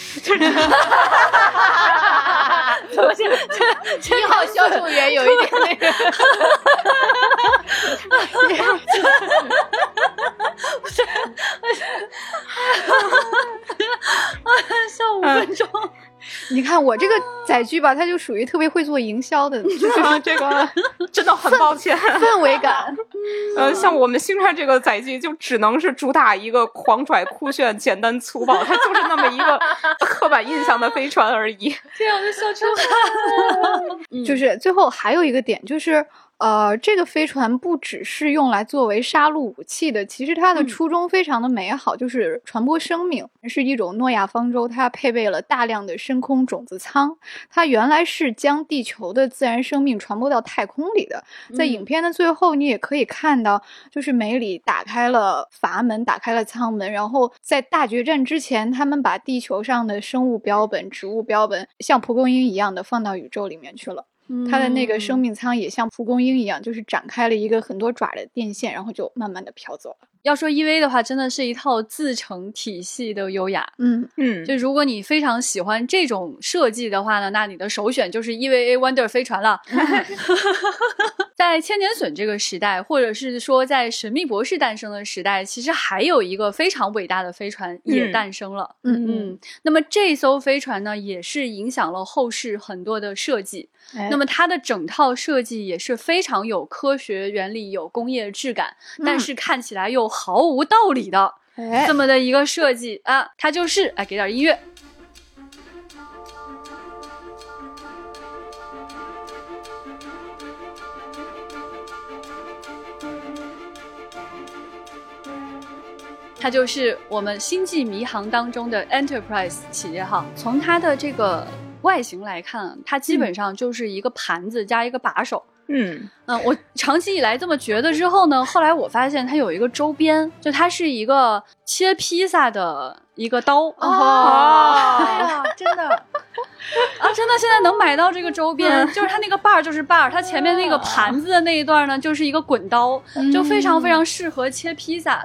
*laughs* 一号销售员有一点那个？笑五分钟。*laughs* 你看我这个载具吧，它就属于特别会做营销的，*laughs* 就是这个 *laughs* 真的很抱歉，氛围感。呃，像我们星川这个载具，就只能是主打一个狂拽、酷炫、简单粗暴，它就是那么一个刻板印象的飞船而已。这样的笑出来就是最后还有一个点就是。呃，这个飞船不只是用来作为杀戮武器的，其实它的初衷非常的美好，就是传播生命，是一种诺亚方舟。它配备了大量的深空种子舱，它原来是将地球的自然生命传播到太空里的。在影片的最后，你也可以看到，就是梅里打开了阀门，打开了舱门，然后在大决战之前，他们把地球上的生物标本、植物标本，像蒲公英一样的放到宇宙里面去了。它的那个生命舱也像蒲公英一样，就是展开了一个很多爪的电线，然后就慢慢的飘走了。要说 EVA 的话，真的是一套自成体系的优雅。嗯嗯，就如果你非常喜欢这种设计的话呢，那你的首选就是 EVA Wonder 飞船了。*laughs* 在千年隼这个时代，或者是说在神秘博士诞生的时代，其实还有一个非常伟大的飞船也诞生了。嗯嗯，那么这艘飞船呢，也是影响了后世很多的设计。哎那么它的整套设计也是非常有科学原理、有工业质感，但是看起来又毫无道理的哎这么的一个设计啊，它就是哎，给点音乐。它就是我们星际迷航当中的 Enterprise 企业号。从它的这个外形来看，它基本上就是一个盘子加一个把手。嗯嗯，我长期以来这么觉得之后呢，后来我发现它有一个周边，就它是一个切披萨的一个刀。哦，哎呀，*laughs* 真的，啊，真的现在能买到这个周边，就是它那个把儿就是把儿，它前面那个盘子的那一段呢，就是一个滚刀，就非常非常适合切披萨。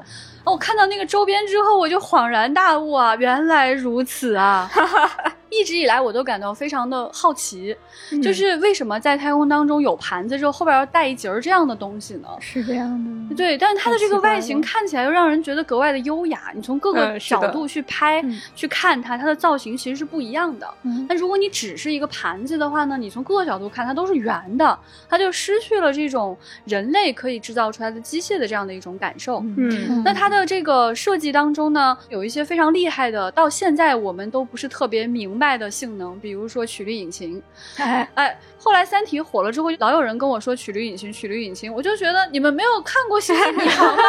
哦我看到那个周边之后，我就恍然大悟啊，原来如此啊！*laughs* 一直以来我都感到非常的好奇，就是为什么在太空当中有盘子之后后边要带一节儿这样的东西呢？是这样的，对，但是它的这个外形看起来又让人觉得格外的优雅。你从各个角度去拍、嗯去看它，它的造型其实是不一样的。嗯但如果你只是一个盘子的话呢，你从各个角度看它都是圆的，它就失去了这种人类可以制造出来的机械的这样的一种感受。嗯那它的这个设计当中呢，有一些非常厉害的，到现在我们都不是特别明白的性能，比如说曲率引擎。*laughs* 哎，哎，后来《三体》火了之后，老有人跟我说曲率引擎，曲率引擎，我就觉得你们没有看过《星际迷航》吗？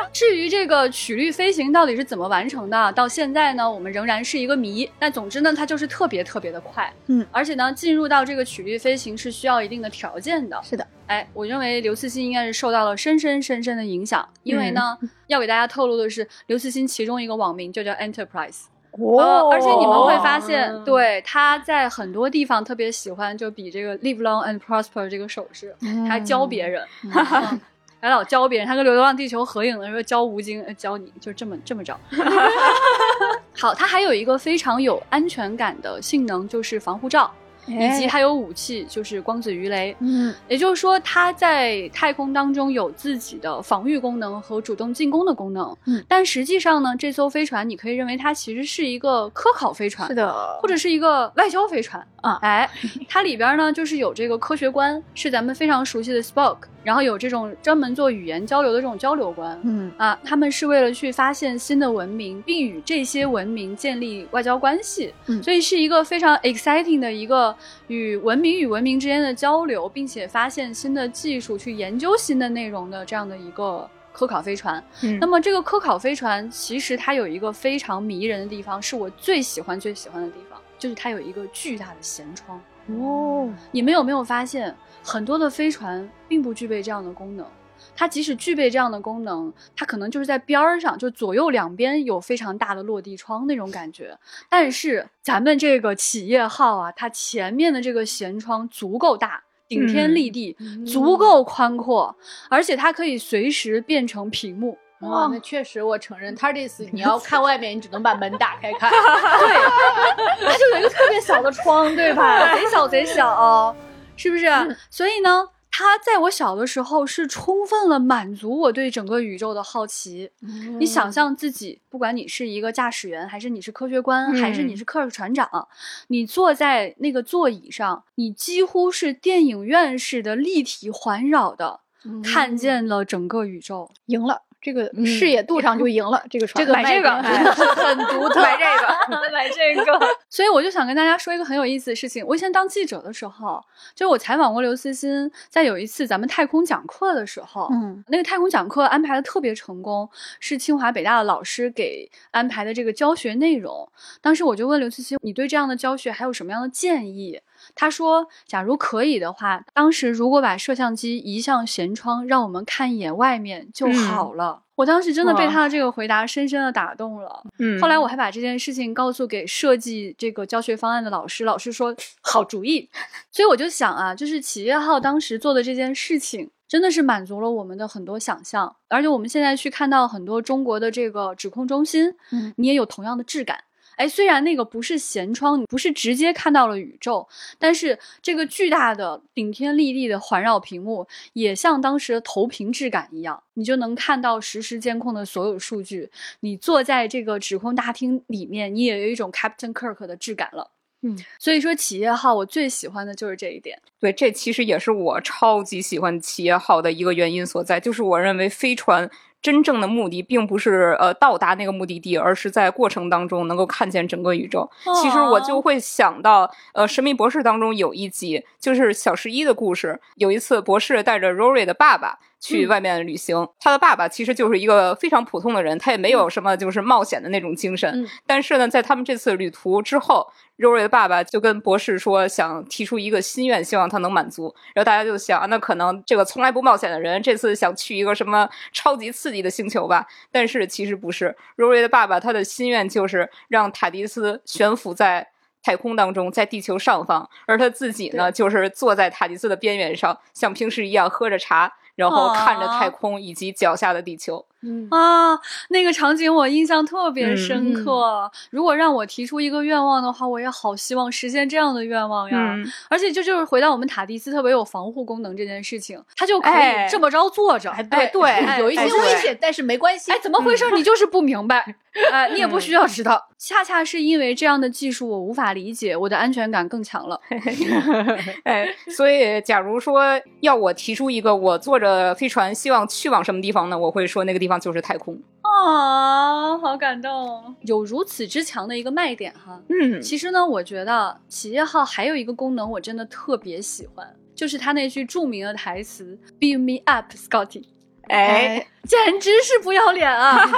*laughs* *laughs* 至于这个曲率飞行到底是怎么完成的，到现在呢，我们仍然是一个谜。但总之呢，它就是特别特别的快，嗯，而且呢，进入到这个曲率飞行是需要一定的条件的。是的，哎，我认为刘慈欣应该是受到了深深深深的影响，因为呢，要给大家透露的是，刘慈欣其中一个网名就叫 Enterprise。呃，而且你们会发现，哦对他在很多地方特别喜欢，就比这个 live long and prosper 这个手势，他还教别人，嗯 *laughs* 还老教别人。他跟《流浪地球》合影的时候教吴京，呃教你就这么这么着。*laughs* 好，它还有一个非常有安全感的性能，就是防护罩。以及它有武器，就是光子鱼雷。嗯也就是说，它在太空当中有自己的防御功能和主动进攻的功能。嗯，但实际上呢，这艘飞船你可以认为它其实是一个科考飞船，是的，或者是一个外交飞船啊。哎，它里边呢就是有这个科学观，是咱们非常熟悉的 Spock，然后有这种专门做语言交流的这种交流观。嗯。啊，他们是为了去发现新的文明，并与这些文明建立外交关系，嗯。所以是一个非常 exciting 的一个与文明与文明之间的交流，并且发现新的技术，去研究新的内容的这样的一个科考飞船。嗯。那么这个科考飞船其实它有一个非常迷人的地方，是我最喜欢最喜欢的地方，就是它有一个巨大的舷窗。哦，你们有没有发现，很多的飞船并不具备这样的功能？它即使具备这样的功能，它可能就是在边儿上，就左右两边有非常大的落地窗那种感觉。但是咱们这个企业号啊，它前面的这个舷窗足够大。顶天立地，足够宽阔，而且它可以随时变成屏幕。哇，那确实，我承认 TARDIS，你要看外面，你只能把门打开看。*laughs* 对，它就有一个特别小的窗，对吧？贼小贼小，哦是不是？所以呢，它在我小的时候是充分了满足我对整个宇宙的好奇。你想象自己，不管你是一个驾驶员，还是你是科学官，还是你是客船长，你坐在那个座椅上，你几乎是电影院式的立体环绕的，看见了整个宇宙。赢了。这个视野度上就赢了，这个船这个买这个很独特。买这个，*laughs* 买这个。*laughs* 所以我就想跟大家说一个很有意思的事情。我以前当记者的时候，就是我采访过刘慈欣，在有一次咱们太空讲课的时候，嗯，那个太空讲课安排的特别成功，是清华北大的老师给安排的这个教学内容。当时我就问刘慈欣，你对这样的教学还有什么样的建议？他说，假如可以的话，当时如果把摄像机移向舷窗，让我们看一眼外面就好了。我当时真的被他的这个回答深深的打动了。嗯后来我还把这件事情告诉给设计这个教学方案的老师，老师说好主意。所以我就想啊，就是企业号当时做的这件事情，真的是满足了我们的很多想象。而且我们现在去看到很多中国的这个指控中心，嗯，你也有同样的质感。哎，虽然那个不是舷窗，你不是直接看到了宇宙，但是这个巨大的顶天立地的环绕屏幕，也像当时的投屏质感一样，你就能看到实时监控的所有数据。你坐在这个指控大厅里面，你也有一种 Captain Kirk 的质感了。嗯，所以说企业号我最喜欢的就是这一点。对，这其实也是我超级喜欢企业号的一个原因所在，就是我认为飞船。真正的目的并不是呃到达那个目的地，而是在过程当中能够看见整个宇宙。其实我就会想到，呃，《神秘博士》当中有一集就是小十一的故事。有一次，博士带着 Rory 的爸爸去外面旅行，他的爸爸其实就是一个非常普通的人，他也没有什么就是冒险的那种精神。但是呢，在他们这次旅途之后。肉瑞的爸爸就跟博士说，想提出一个心愿，希望他能满足。然后大家就想，那可能这个从来不冒险的人，这次想去一个什么超级刺激的星球吧？但是其实不是，肉瑞的爸爸他的心愿就是让塔迪斯悬浮在太空当中，在地球上方，而他自己呢，就是坐在塔迪斯的边缘上，像平时一样喝着茶。然后看着太空以及脚下的地球，啊，那个场景我印象特别深刻。如果让我提出一个愿望的话，我也好希望实现这样的愿望呀。而且就就是回到我们塔迪斯特别有防护功能这件事情，他就可以这么着坐着。对对，有一些危险，但是没关系。哎，怎么回事？你就是不明白，*laughs* 哎，你也不需要知道。恰恰是因为这样的技术我无法理解，我的安全感更强了。*laughs* 哎，所以假如说要我提出一个我坐着。呃，飞船希望去往什么地方呢？我会说那个地方就是太空啊，好感动，有如此之强的一个卖点哈。嗯，其实呢，我觉得企业号还有一个功能，我真的特别喜欢，就是他那句著名的台词 “Beam me up, Scotty”，*laughs* 哎，简直是不要脸啊！*laughs*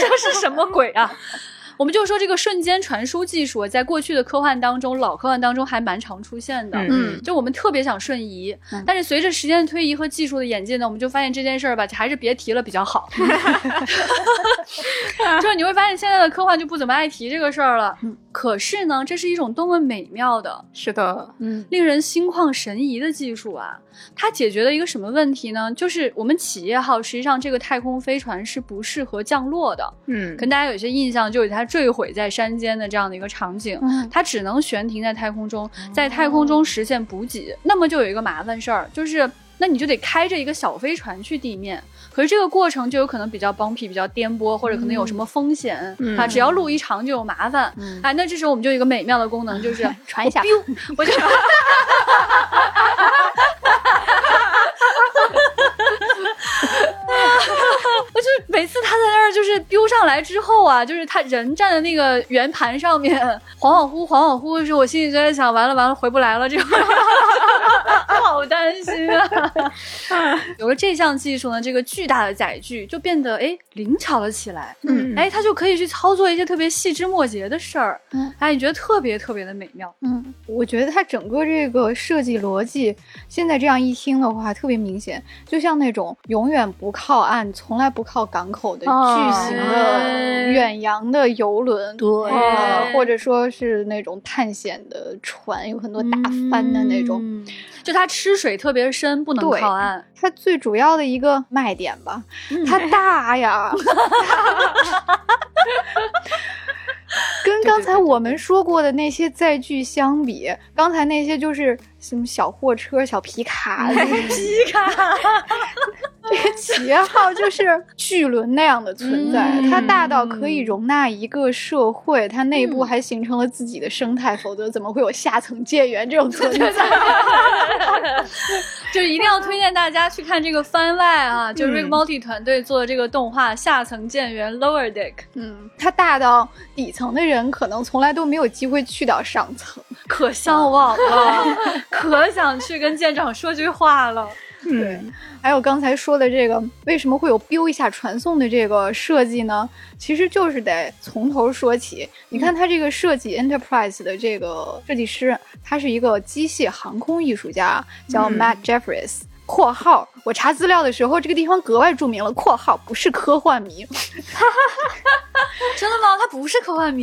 这是什么鬼啊？我们就说这个瞬间传输技术，在过去的科幻当中，老科幻当中还蛮常出现的。嗯，就我们特别想瞬移，但是随着时间的推移和技术的演进呢，我们就发现这件事儿吧，还是别提了比较好。*laughs* 就是你会发现现在的科幻就不怎么爱提这个事儿了。可是呢，这是一种多么美妙的，是的，嗯，令人心旷神怡的技术啊！它解决了一个什么问题呢？就是我们企业号实际上这个太空飞船是不适合降落的。嗯，可能大家有些印象，就是它坠毁在山间的这样的一个场景，它只能悬停在太空中，在太空中实现补给。那么就有一个麻烦事儿，就是那你就得开着一个小飞船去地面。可是这个过程就有可能比较 bumpy，比较颠簸，或者可能有什么风险啊？只要路一长就有麻烦。哎，那这时候我们就有一个美妙的功能，就是 *laughs* 传一下，我就。我就每次他在那儿就是丢上来之后啊，就是他人站在那个圆盘上面，恍恍惚恍恍惚的时候，我心里就在想，完了完了，回不来了，这个 *laughs* 好担心啊！*laughs* 有了这项技术呢，这个巨大的载具就变得哎灵巧了起来，嗯，哎，他就可以去操作一些特别细枝末节的事儿，嗯，哎，你觉得特别特别的美妙，嗯，我觉得它整个这个设计逻辑，现在这样一听的话，特别明显，就像那种永远不靠岸，从来不靠港口的巨型的远洋的游轮，对，或者说是那种探险的船，有很多大帆的那种，就它吃水特别深，不能靠岸。它最主要的一个卖点吧，它大呀。*laughs* 跟刚才我们说过的那些载具相比，刚才那些就是什么小货车、小皮卡、*laughs* 皮卡，*laughs* 这个企业号就是巨轮那样的存在，它大到可以容纳一个社会，它内部还形成了自己的生态，否则怎么会有下层建员这种存在？*laughs* 就一定要推荐大家去看这个番外啊，就是 Rick Multi 团队做的这个动画《下层建员 Lower Deck》。嗯，它大到底层的人可能从来都没有机会去到上层，可向往了，*laughs* 可想去跟舰长说句话了。对，还有刚才说的这个，为什么会有 “biu” 一下传送的这个设计呢？其实就是得从头说起。你看它这个设计，Enterprise 的这个设计师，他是一个机械航空艺术家，叫 Matt Jeffries。括号，我查资料的时候，这个地方格外注明了括号，不是科幻迷。*laughs* 真的吗？他不是科幻迷，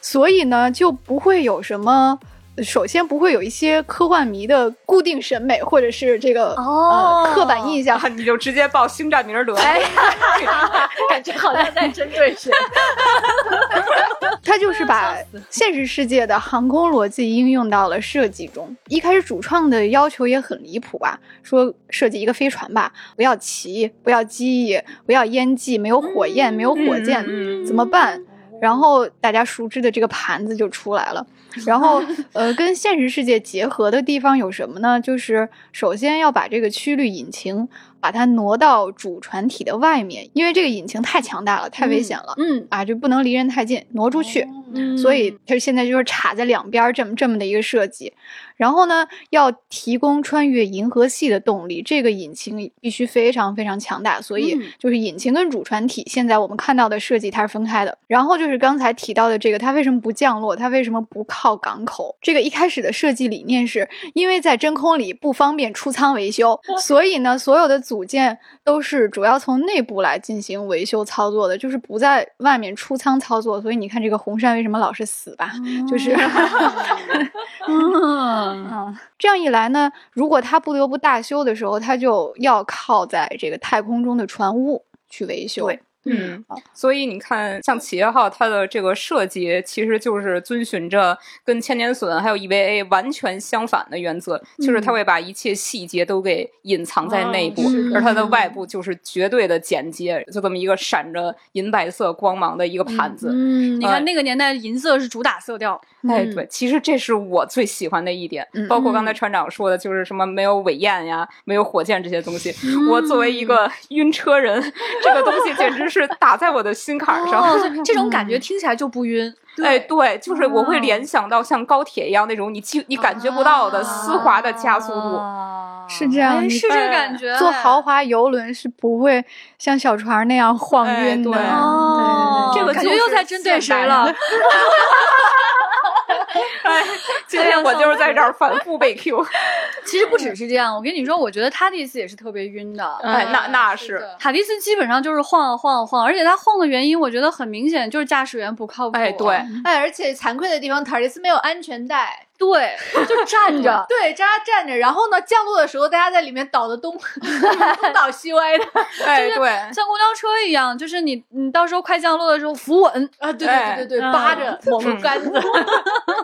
所以呢，就不会有什么。首先不会有一些科幻迷的固定审美，或者是这个呃刻板印象，*laughs* 你就直接报星战名儿得了。*laughs* 感觉好像在针对谁。*laughs* 他就是把现实世界的航空逻辑应用到了设计中。一开始主创的要求也很离谱啊，说设计一个飞船吧，不要鳍，不要机翼，不要烟迹，没有火焰，没有火箭，怎么办？然后大家熟知的这个盘子就出来了。然后，呃，跟现实世界结合的地方有什么呢？就是首先要把这个曲率引擎。把它挪到主船体的外面，因为这个引擎太强大了，太危险了。嗯啊，就不能离人太近，挪出去。所以它现在就是插在两边这么这么的一个设计。然后呢，要提供穿越银河系的动力，这个引擎必须非常非常强大。所以就是引擎跟主船体，现在我们看到的设计它是分开的。然后就是刚才提到的这个，它为什么不降落？它为什么不靠港口？这个一开始的设计理念是因为在真空里不方便出舱维修，*laughs* 所以呢，所有的组。组件都是主要从内部来进行维修操作的，就是不在外面出舱操作。所以你看这个红杉为什么老是死吧？就是，*laughs* 这样一来呢，如果他不得不大修的时候，他就要靠在这个太空中的船坞去维修。嗯，所以你看，像企业号它的这个设计，其实就是遵循着跟千年隼还有 EVA 完全相反的原则，就是它会把一切细节都给隐藏在内部，而它的外部就是绝对的简洁，就这么一个闪着银白色光芒的一个盘子。嗯，你看那个年代银色是主打色调。哎，对，其实这是我最喜欢的一点，包括刚才船长说的，就是什么没有尾焰呀，没有火箭这些东西。我作为一个晕车人，这个东西简直是。是打在我的心坎上，这种感觉听起来就不晕。哎，对，就是我会联想到像高铁一样那种你你你感觉不到的丝滑的加速度，是这样，是这感觉。坐豪华游轮是不会像小船那样晃晕的。哦，这个感觉又在针对谁了？*laughs* *laughs* 哎，今天我就是在这儿反复被 Q。*laughs* 其实不只是这样，我跟你说，我觉得塔迪斯也是特别晕的。哎，那那是塔迪斯基本上就是晃啊晃啊晃，而且他晃的原因，我觉得很明显，就是驾驶员不靠谱。哎，对，哎，而且惭愧的地方，塔迪斯没有安全带。对，就 *laughs* 站着，对，大家站着，然后呢，降落的时候，大家在里面倒的东 *laughs* 东倒西歪的，*laughs* 哎，对，像公交车一样，就是你你到时候快降落的时候扶稳啊，对对对对对，扒着我们杆子。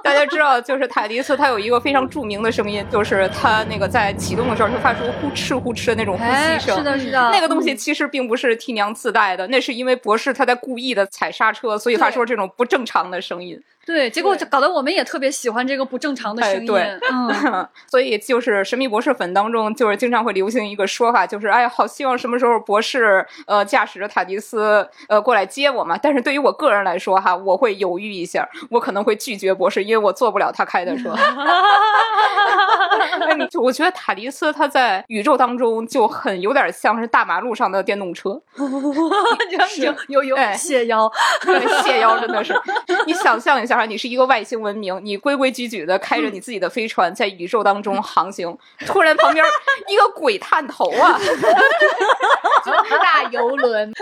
大家知道，就是塔迪斯，他有一个非常著名的声音，就是他那个在启动的时候，就发出呼哧呼哧的那种呼吸声。是的，是的。那个东西其实并不是替娘自带的，那是因为博士他在故意的踩刹车，所以发出这种不正常的声音。对，结果就搞得我们也特别喜欢这个不正常的声音。对，嗯，*laughs* 所以就是神秘博士粉当中，就是经常会流行一个说法，就是哎，好希望什么时候博士呃驾驶着塔迪斯呃过来接我嘛。但是对于我个人来说哈，我会犹豫一下，我可能会拒绝博士，因为我坐不了他开的车。*laughs* 就我觉得塔迪斯他在宇宙当中就很有点像是大马路上的电动车，有有有谢腰，谢腰真的是，你想象一下。你是一个外星文明，你规规矩矩的开着你自己的飞船在宇宙当中航行，突然旁边 *laughs* 一个鬼探头啊，*laughs*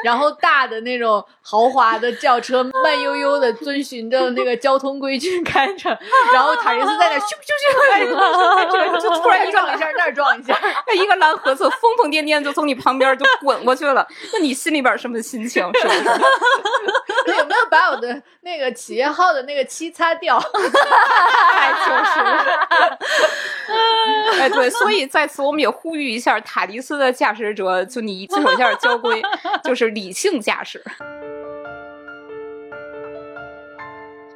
然后大的那种豪华的轿车，慢悠悠的遵循着那个交通规矩开着，然后塔瑞斯在那咻咻咻，就突然撞一下那撞一下，那一个蓝盒子疯疯癫癫就从你旁边就滚过去了，那你心里边什么心情？是不是？有没有把我的那个企业号的那个漆擦掉？太糗事了！哎，对，所以在此我们也呼吁一下塔迪斯的驾驶者，就你遵守一下交规，就是理性驾驶。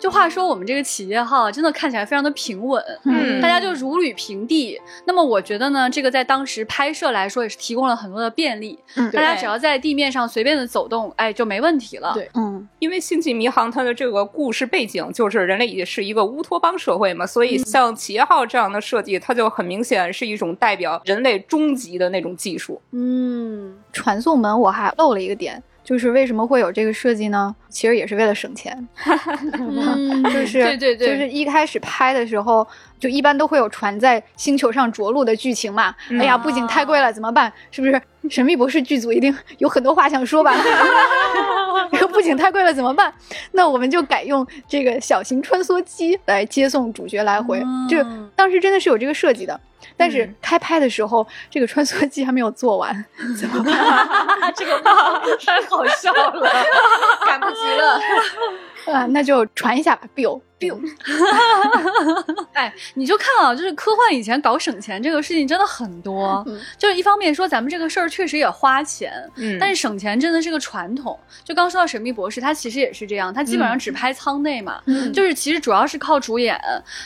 就话说，我们这个企业号真的看起来非常的平稳，嗯，大家就如履平地。那么我觉得呢，这个在当时拍摄来说也是提供了很多的便利，嗯，大家只要在地面上随便的走动，哎，就没问题了。对，嗯，因为星际迷航它的这个故事背景就是人类也是一个乌托邦社会嘛，所以像企业号这样的设计，它就很明显是一种代表人类终极的那种技术。嗯，传送门我还漏了一个点。就是为什么会有这个设计呢？其实也是为了省钱，*laughs* 就是对对对，就是一开始拍的时候，就一般都会有船在星球上着陆的剧情嘛。哎呀，布景太贵了，怎么办？是不是？*laughs* 神秘博士剧组一定有很多话想说吧？这个布景太贵了怎么办？那我们就改用这个小型穿梭机来接送主角来回。就当时真的是有这个设计的，但是开拍的时候，这个穿梭机还没有做完，*laughs* 怎么办？这个太好笑了，赶不及了。啊，那就传一下吧，biu biu。*laughs* 哎，你就看啊，就是科幻以前搞省钱这个事情真的很多，就是一方面说咱们这个事儿确实也花钱，嗯，但是省钱真的是个传统。就刚说到《神秘博士》，他其实也是这样，他基本上只拍舱内嘛，就是其实主要是靠主演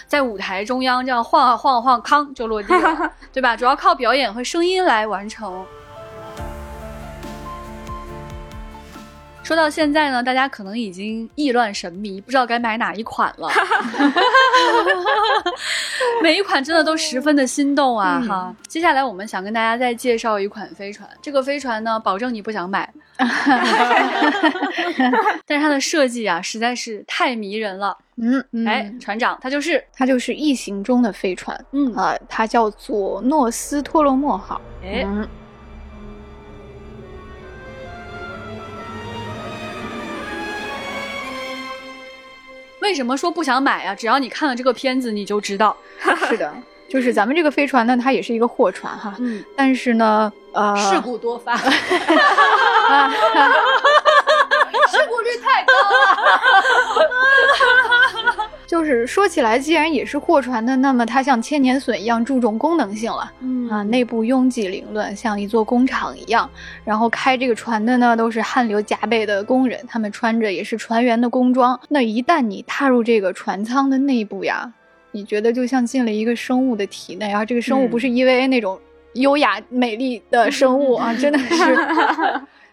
在舞台中央这样晃啊晃啊晃，康就落地了，*laughs* 对吧？主要靠表演和声音来完成。说到现在呢，大家可能已经意乱神迷，不知道该买哪一款了。*laughs* 每一款真的都十分的心动啊！哈，接下来我们想跟大家再介绍一款飞船，这个飞船呢，保证你不想买。*laughs* 但是它的设计啊，实在是太迷人了。嗯，哎，船长，它就是它就是异形中的飞船。嗯啊，它叫做诺斯托洛莫号。哎。为什么说不想买啊？只要你看了这个片子，你就知道。*laughs* 是的，就是咱们这个飞船呢，它也是一个货船哈。嗯。但是呢，呃，*laughs* 事故多发，*laughs* 事故率太高了。就是说起来，既然也是货船的，那么它像千年隼一样注重功能性了。嗯啊，内部拥挤凌乱，像一座工厂一样。然后开这个船的呢，都是汗流浃背的工人，他们穿着也是船员的工装。那一旦你踏入这个船舱的内部呀，你觉得就像进了一个生物的体内啊。这个生物不是 EVA 那种优雅美丽的生物啊，*laughs* 真的是。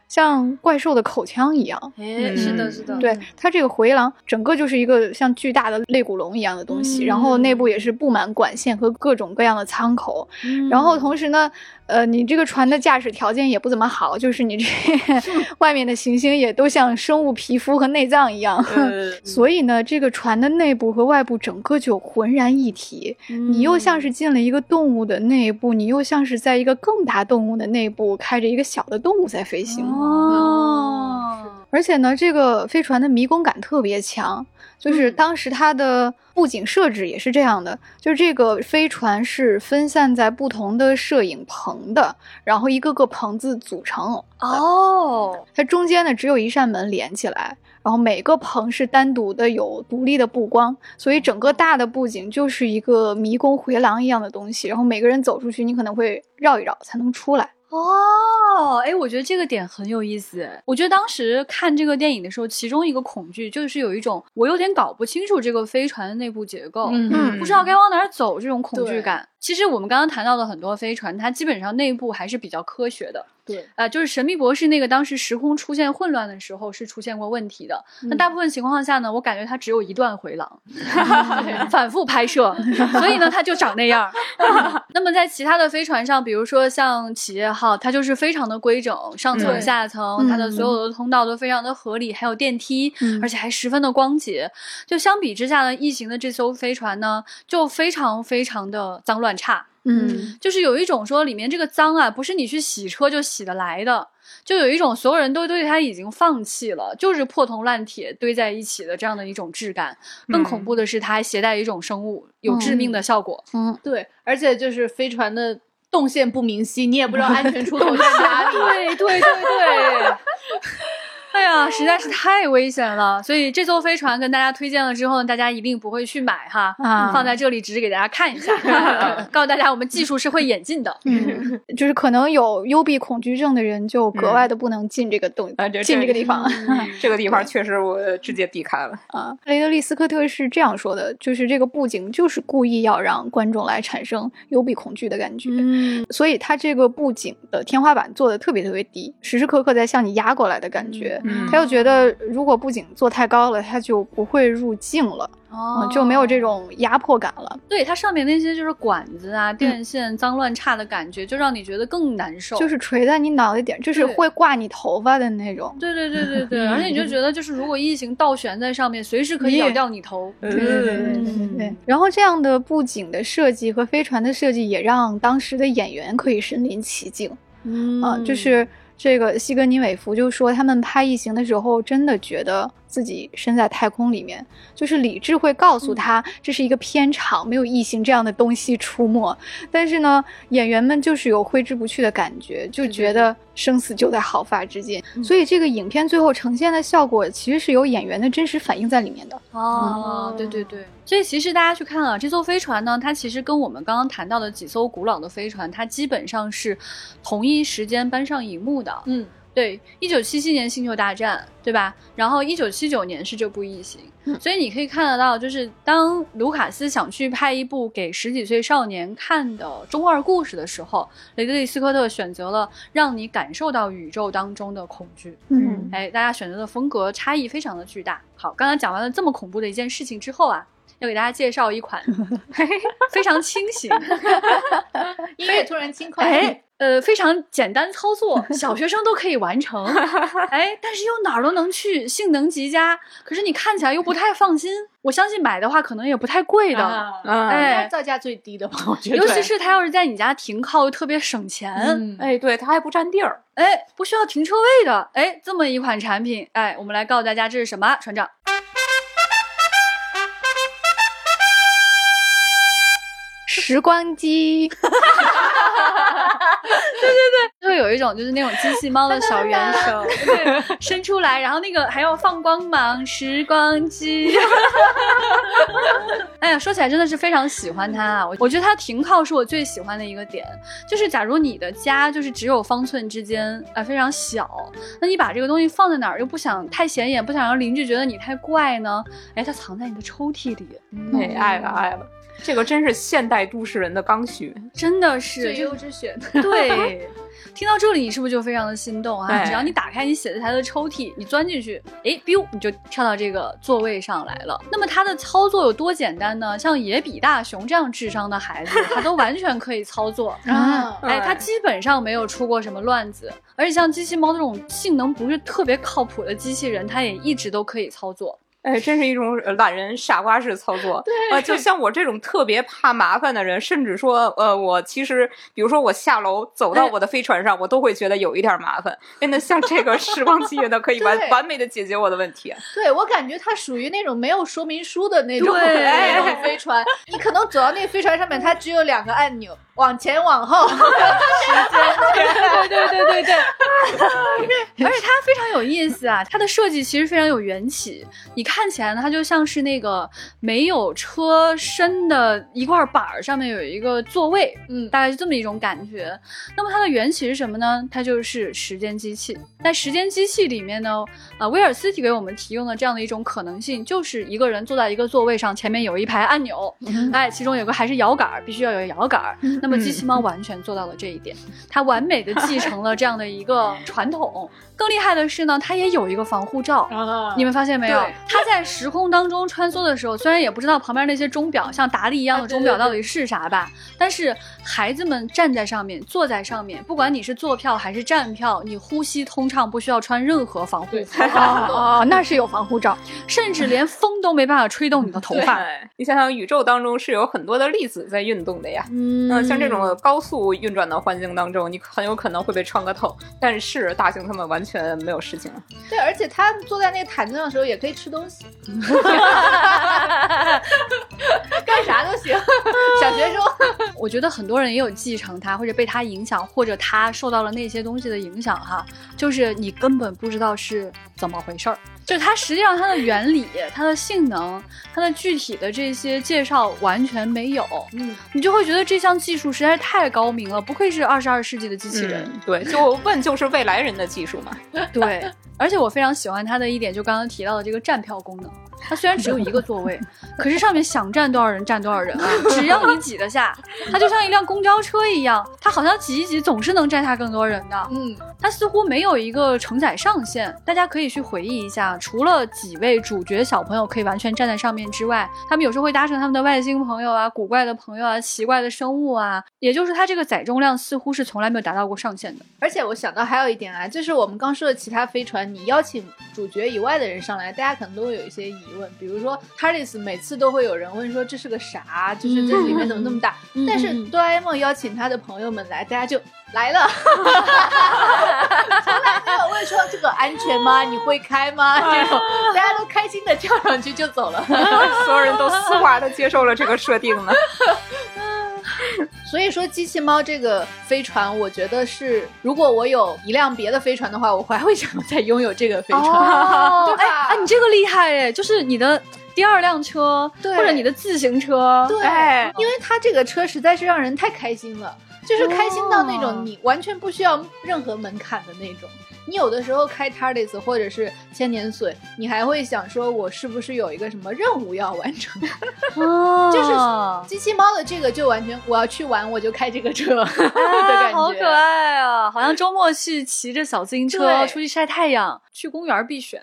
像怪兽的口腔一样，哎，是的，是的，对它这个回廊，整个就是一个像巨大的肋骨龙一样的东西，然后内部也是布满管线和各种各样的舱口，然后同时呢。呃，你这个船的驾驶条件也不怎么好，就是你这 *laughs* 外面的行星也都像生物皮肤和内脏一样，*laughs* 所以呢，这个船的内部和外部整个就浑然一体。你又像是进了一个动物的内部，你又像是在一个更大动物的内部开着一个小的动物在飞行。哦，而且呢，这个飞船的迷宫感特别强。就是当时它的布景设置也是这样的，就是这个飞船是分散在不同的摄影棚的，然后一个个棚子组成。哦，它中间呢只有一扇门连起来，然后每个棚是单独的有独立的布光，所以整个大的布景就是一个迷宫回廊一样的东西。然后每个人走出去，你可能会绕一绕才能出来。哦，哎，我觉得这个点很有意思。我觉得当时看这个电影的时候，其中一个恐惧就是有一种我有点搞不清楚这个飞船的内部结构，嗯，不知道该往哪儿走这种恐惧感。其实我们刚刚谈到的很多飞船，它基本上内部还是比较科学的。对，啊，就是神秘博士那个当时时空出现混乱的时候是出现过问题的。那大部分情况下呢，我感觉它只有一段回廊，*laughs* 反复拍摄，所以呢，它就长那样。*laughs* 那么在其他的飞船上，比如说像企业号，它就是非常的规整，上层下层，它的所有的通道都非常的合理，还有电梯，而且还十分的光洁。就相比之下呢，异形的这艘飞船呢，就非常非常的脏乱差。嗯，就是有一种说里面这个脏啊，不是你去洗车就洗得来的，就有一种所有人都对它已经放弃了，就是破铜烂铁堆在一起的这样的一种质感。更恐怖的是，它还携带一种生物，有致命的效果。嗯，对，而且就是飞船的动线不明晰，你也不知道安全出口在哪里。*laughs* *laughs* 对对对对。哎呀，实在是太危险了，所以这艘飞船跟大家推荐了之后呢，大家一定不会去买哈，放在这里只是给大家看一下，*laughs* *laughs* 告诉大家我们技术是会演进的，嗯，就是可能有幽闭恐惧症的人就格外的不能进这个洞，进这个地方，*laughs* 这个地方确实我直接避开了。啊。雷德利·斯科特是这样说的，就是这个布景就是故意要让观众来产生幽闭恐惧的感觉，嗯，所以他这个布景的天花板做的特别特别低，时时刻刻在向你压过来的感觉。他又觉得，如果布景做太高了，他就不会入镜了，哦，就没有这种压迫感了。对，它上面那些就是管子啊、电线脏乱差的感觉，就让你觉得更难受。就是垂在你脑袋顶，就是会挂你头发的那种。对对对对对，*laughs* 而且你就觉得，就是如果异形倒悬在上面，随时可以咬掉你头。对对对对对。然后这样的布景的设计和飞船的设计，也让当时的演员可以身临其境。嗯啊，就是。这个西格尼韦弗就说，他们拍异形的时候，真的觉得自己身在太空里面，就是理智会告诉他这是一个片场，没有异形这样的东西出没。但是呢，演员们就是有挥之不去的感觉，就觉得生死就在毫发之间。所以这个影片最后呈现的效果，其实是有演员的真实反应在里面的。哦，对对对。所以其实大家去看啊，这艘飞船呢，它其实跟我们刚刚谈到的几艘古老的飞船，它基本上是同一时间搬上荧幕的。嗯，对，一九七七年《星球大战》，对吧？然后一九七九年是这部《异形》，所以你可以看得到，就是当卢卡斯想去拍一部给十几岁少年看的中二故事的时候，雷德利·斯科特选择了让你感受到宇宙当中的恐惧。嗯，哎，大家选择的风格差异非常的巨大。好，刚刚讲完了这么恐怖的一件事情之后啊。要给大家介绍一款 *laughs* 非常轻型，音乐突然轻快，哎，呃，非常简单操作，小学生都可以完成，*laughs* 哎，但是又哪儿都能去，性能极佳，可是你看起来又不太放心。我相信买的话可能也不太贵的，哎，造价最低的吧，我觉得。尤其是它要是在你家停靠，特别省钱，哎，对，它还不占地儿，哎，不需要停车位的，哎，这么一款产品，哎，我们来告诉大家这是什么，船长。时光机，*laughs* 对对对，就会有一种就是那种机器猫的 *laughs* 小圆手，对，伸出来，然后那个还要放光芒，时光机。*laughs* 哎呀，说起来真的是非常喜欢它啊！我我觉得它停靠是我最喜欢的一个点，就是假如你的家就是只有方寸之间啊，非常小，那你把这个东西放在哪儿又不想太显眼，不想让邻居觉得你太怪呢？哎，它藏在你的抽屉里，哎，爱了爱了。这个真是现代都市人的刚需，真的是最优之选。*laughs* 对，听到这里，你是不是就非常的心动啊？只要你打开你写字台的抽屉，你钻进去，哎，biu，你就跳到这个座位上来了。那么它的操作有多简单呢？像野比大雄这样智商的孩子，他都完全可以操作 *laughs* 啊！哎，他基本上没有出过什么乱子。而且像机器猫这种性能不是特别靠谱的机器人，它也一直都可以操作。哎，真是一种懒人傻瓜式操作。对，啊，就像我这种特别怕麻烦的人，甚至说，呃，我其实，比如说我下楼走到我的飞船上，我都会觉得有一点麻烦。哎，那像这个时光机呢，可以完完美的解决我的问题。对我感觉它属于那种没有说明书的那种飞船，你可能走到那个飞船上面，它只有两个按钮。往前往后，*laughs* 时间，对对对对对，*laughs* 而且它非常有意思啊！它的设计其实非常有缘起，你看起来呢，它就像是那个没有车身的一块板儿，上面有一个座位，嗯，大概是这么一种感觉。那么它的缘起是什么呢？它就是时间机器。在时间机器里面呢，啊，威尔斯提给我们提供的这样的一种可能性，就是一个人坐在一个座位上，前面有一排按钮，哎，其中有个还是摇杆，必须要有摇杆。那么机器猫完全做到了这一点，它完美的继承了这样的一个传统。更厉害的是呢，它也有一个防护罩，*laughs* 你们发现没有？它在时空当中穿梭的时候，虽然也不知道旁边那些钟表，像达利一样的钟表到底是啥吧，但是孩子们站在上面，坐在上面，不管你是坐票还是站票，你呼吸通畅，不需要穿任何防护服。*laughs* 哦，那是有防护罩，甚至连风都没办法吹动你的头发。你想想，宇宙当中是有很多的粒子在运动的呀。嗯，像这种高速运转的环境当中，你很有可能会被穿个透。但是大型他们完。全没有事情。对，而且他坐在那个毯子上的时候也可以吃东西，干啥都行。*laughs* 小学生，*laughs* 我觉得很多人也有继承他，或者被他影响，或者他受到了那些东西的影响哈，就是你根本不知道是怎么回事儿。就它实际上它的原理、它的性能、它的具体的这些介绍完全没有，嗯，你就会觉得这项技术实在是太高明了，不愧是二十二世纪的机器人。对，就问就是未来人的技术嘛。*laughs* 对，而且我非常喜欢它的一点，就刚刚提到的这个站票功能。它虽然只有一个座位，可是上面想站多少人站多少人啊，只要你挤得下，它就像一辆公交车一样，它好像挤一挤总是能站下更多人的。嗯，它似乎没有一个承载上限。大家可以去回忆一下，除了几位主角小朋友可以完全站在上面之外，他们有时候会搭乘他们的外星朋友啊、古怪的朋友啊、奇怪的生物啊，也就是它这个载重量似乎是从来没有达到过上限的。而且我想到还有一点啊，就是我们刚说的其他飞船，你邀请主角以外的人上来，大家可能都会有一些疑。问，比如说 TARDIS 每次都会有人问说这是个啥，就是这里面怎么那么大？但是哆啦 A 梦邀请他的朋友们来，大家就来了，*laughs* 从来没有问说这个安全吗？*laughs* 你会开吗？这种大家都开心的跳上去就走了，*laughs* 所有人都丝滑的接受了这个设定呢。所以说，机器猫这个飞船，我觉得是，如果我有一辆别的飞船的话，我还会想再拥有这个飞船，对吧？哎，你这个厉害哎，就是你的第二辆车，或者你的自行车，对，因为它这个车实在是让人太开心了，就是开心到那种你完全不需要任何门槛的那种。你有的时候开 TARDIS 或者是千年隼，你还会想说，我是不是有一个什么任务要完成？*laughs* *laughs* 哦，就是机器猫的这个就完全，我要去玩，我就开这个车 *laughs* 的感觉，好可爱啊！好像周末去骑着小自行车出去晒太阳，去公园必选。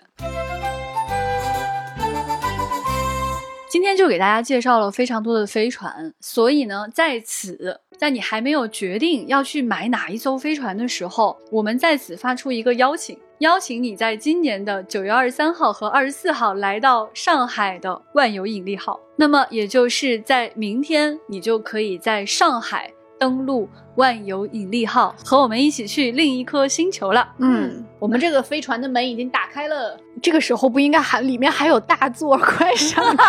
今天就给大家介绍了非常多的飞船，所以呢，在此。在你还没有决定要去买哪一艘飞船的时候，我们在此发出一个邀请，邀请你在今年的九月二十三号和二十四号来到上海的万有引力号。那么，也就是在明天，你就可以在上海登陆万有引力号，和我们一起去另一颗星球了。嗯，我们这个飞船的门已经打开了。这个时候不应该喊里面还有大座，快上！*laughs*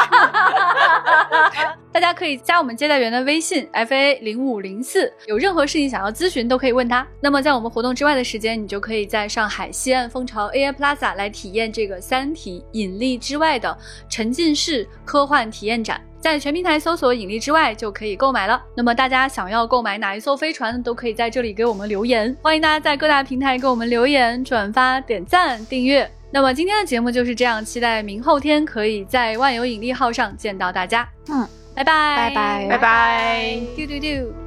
大家可以加我们接待员的微信 f a 零五零四，有任何事情想要咨询都可以问他。那么在我们活动之外的时间，你就可以在上海西岸蜂巢 AI Plaza 来体验这个《三体：引力之外》的沉浸式科幻体验展，在全平台搜索“引力之外”就可以购买了。那么大家想要购买哪一艘飞船，都可以在这里给我们留言。欢迎大家在各大平台给我们留言、转发、点赞、订阅。那么今天的节目就是这样，期待明后天可以在万有引力号上见到大家。嗯，拜拜，拜拜，拜拜，丢丢丢。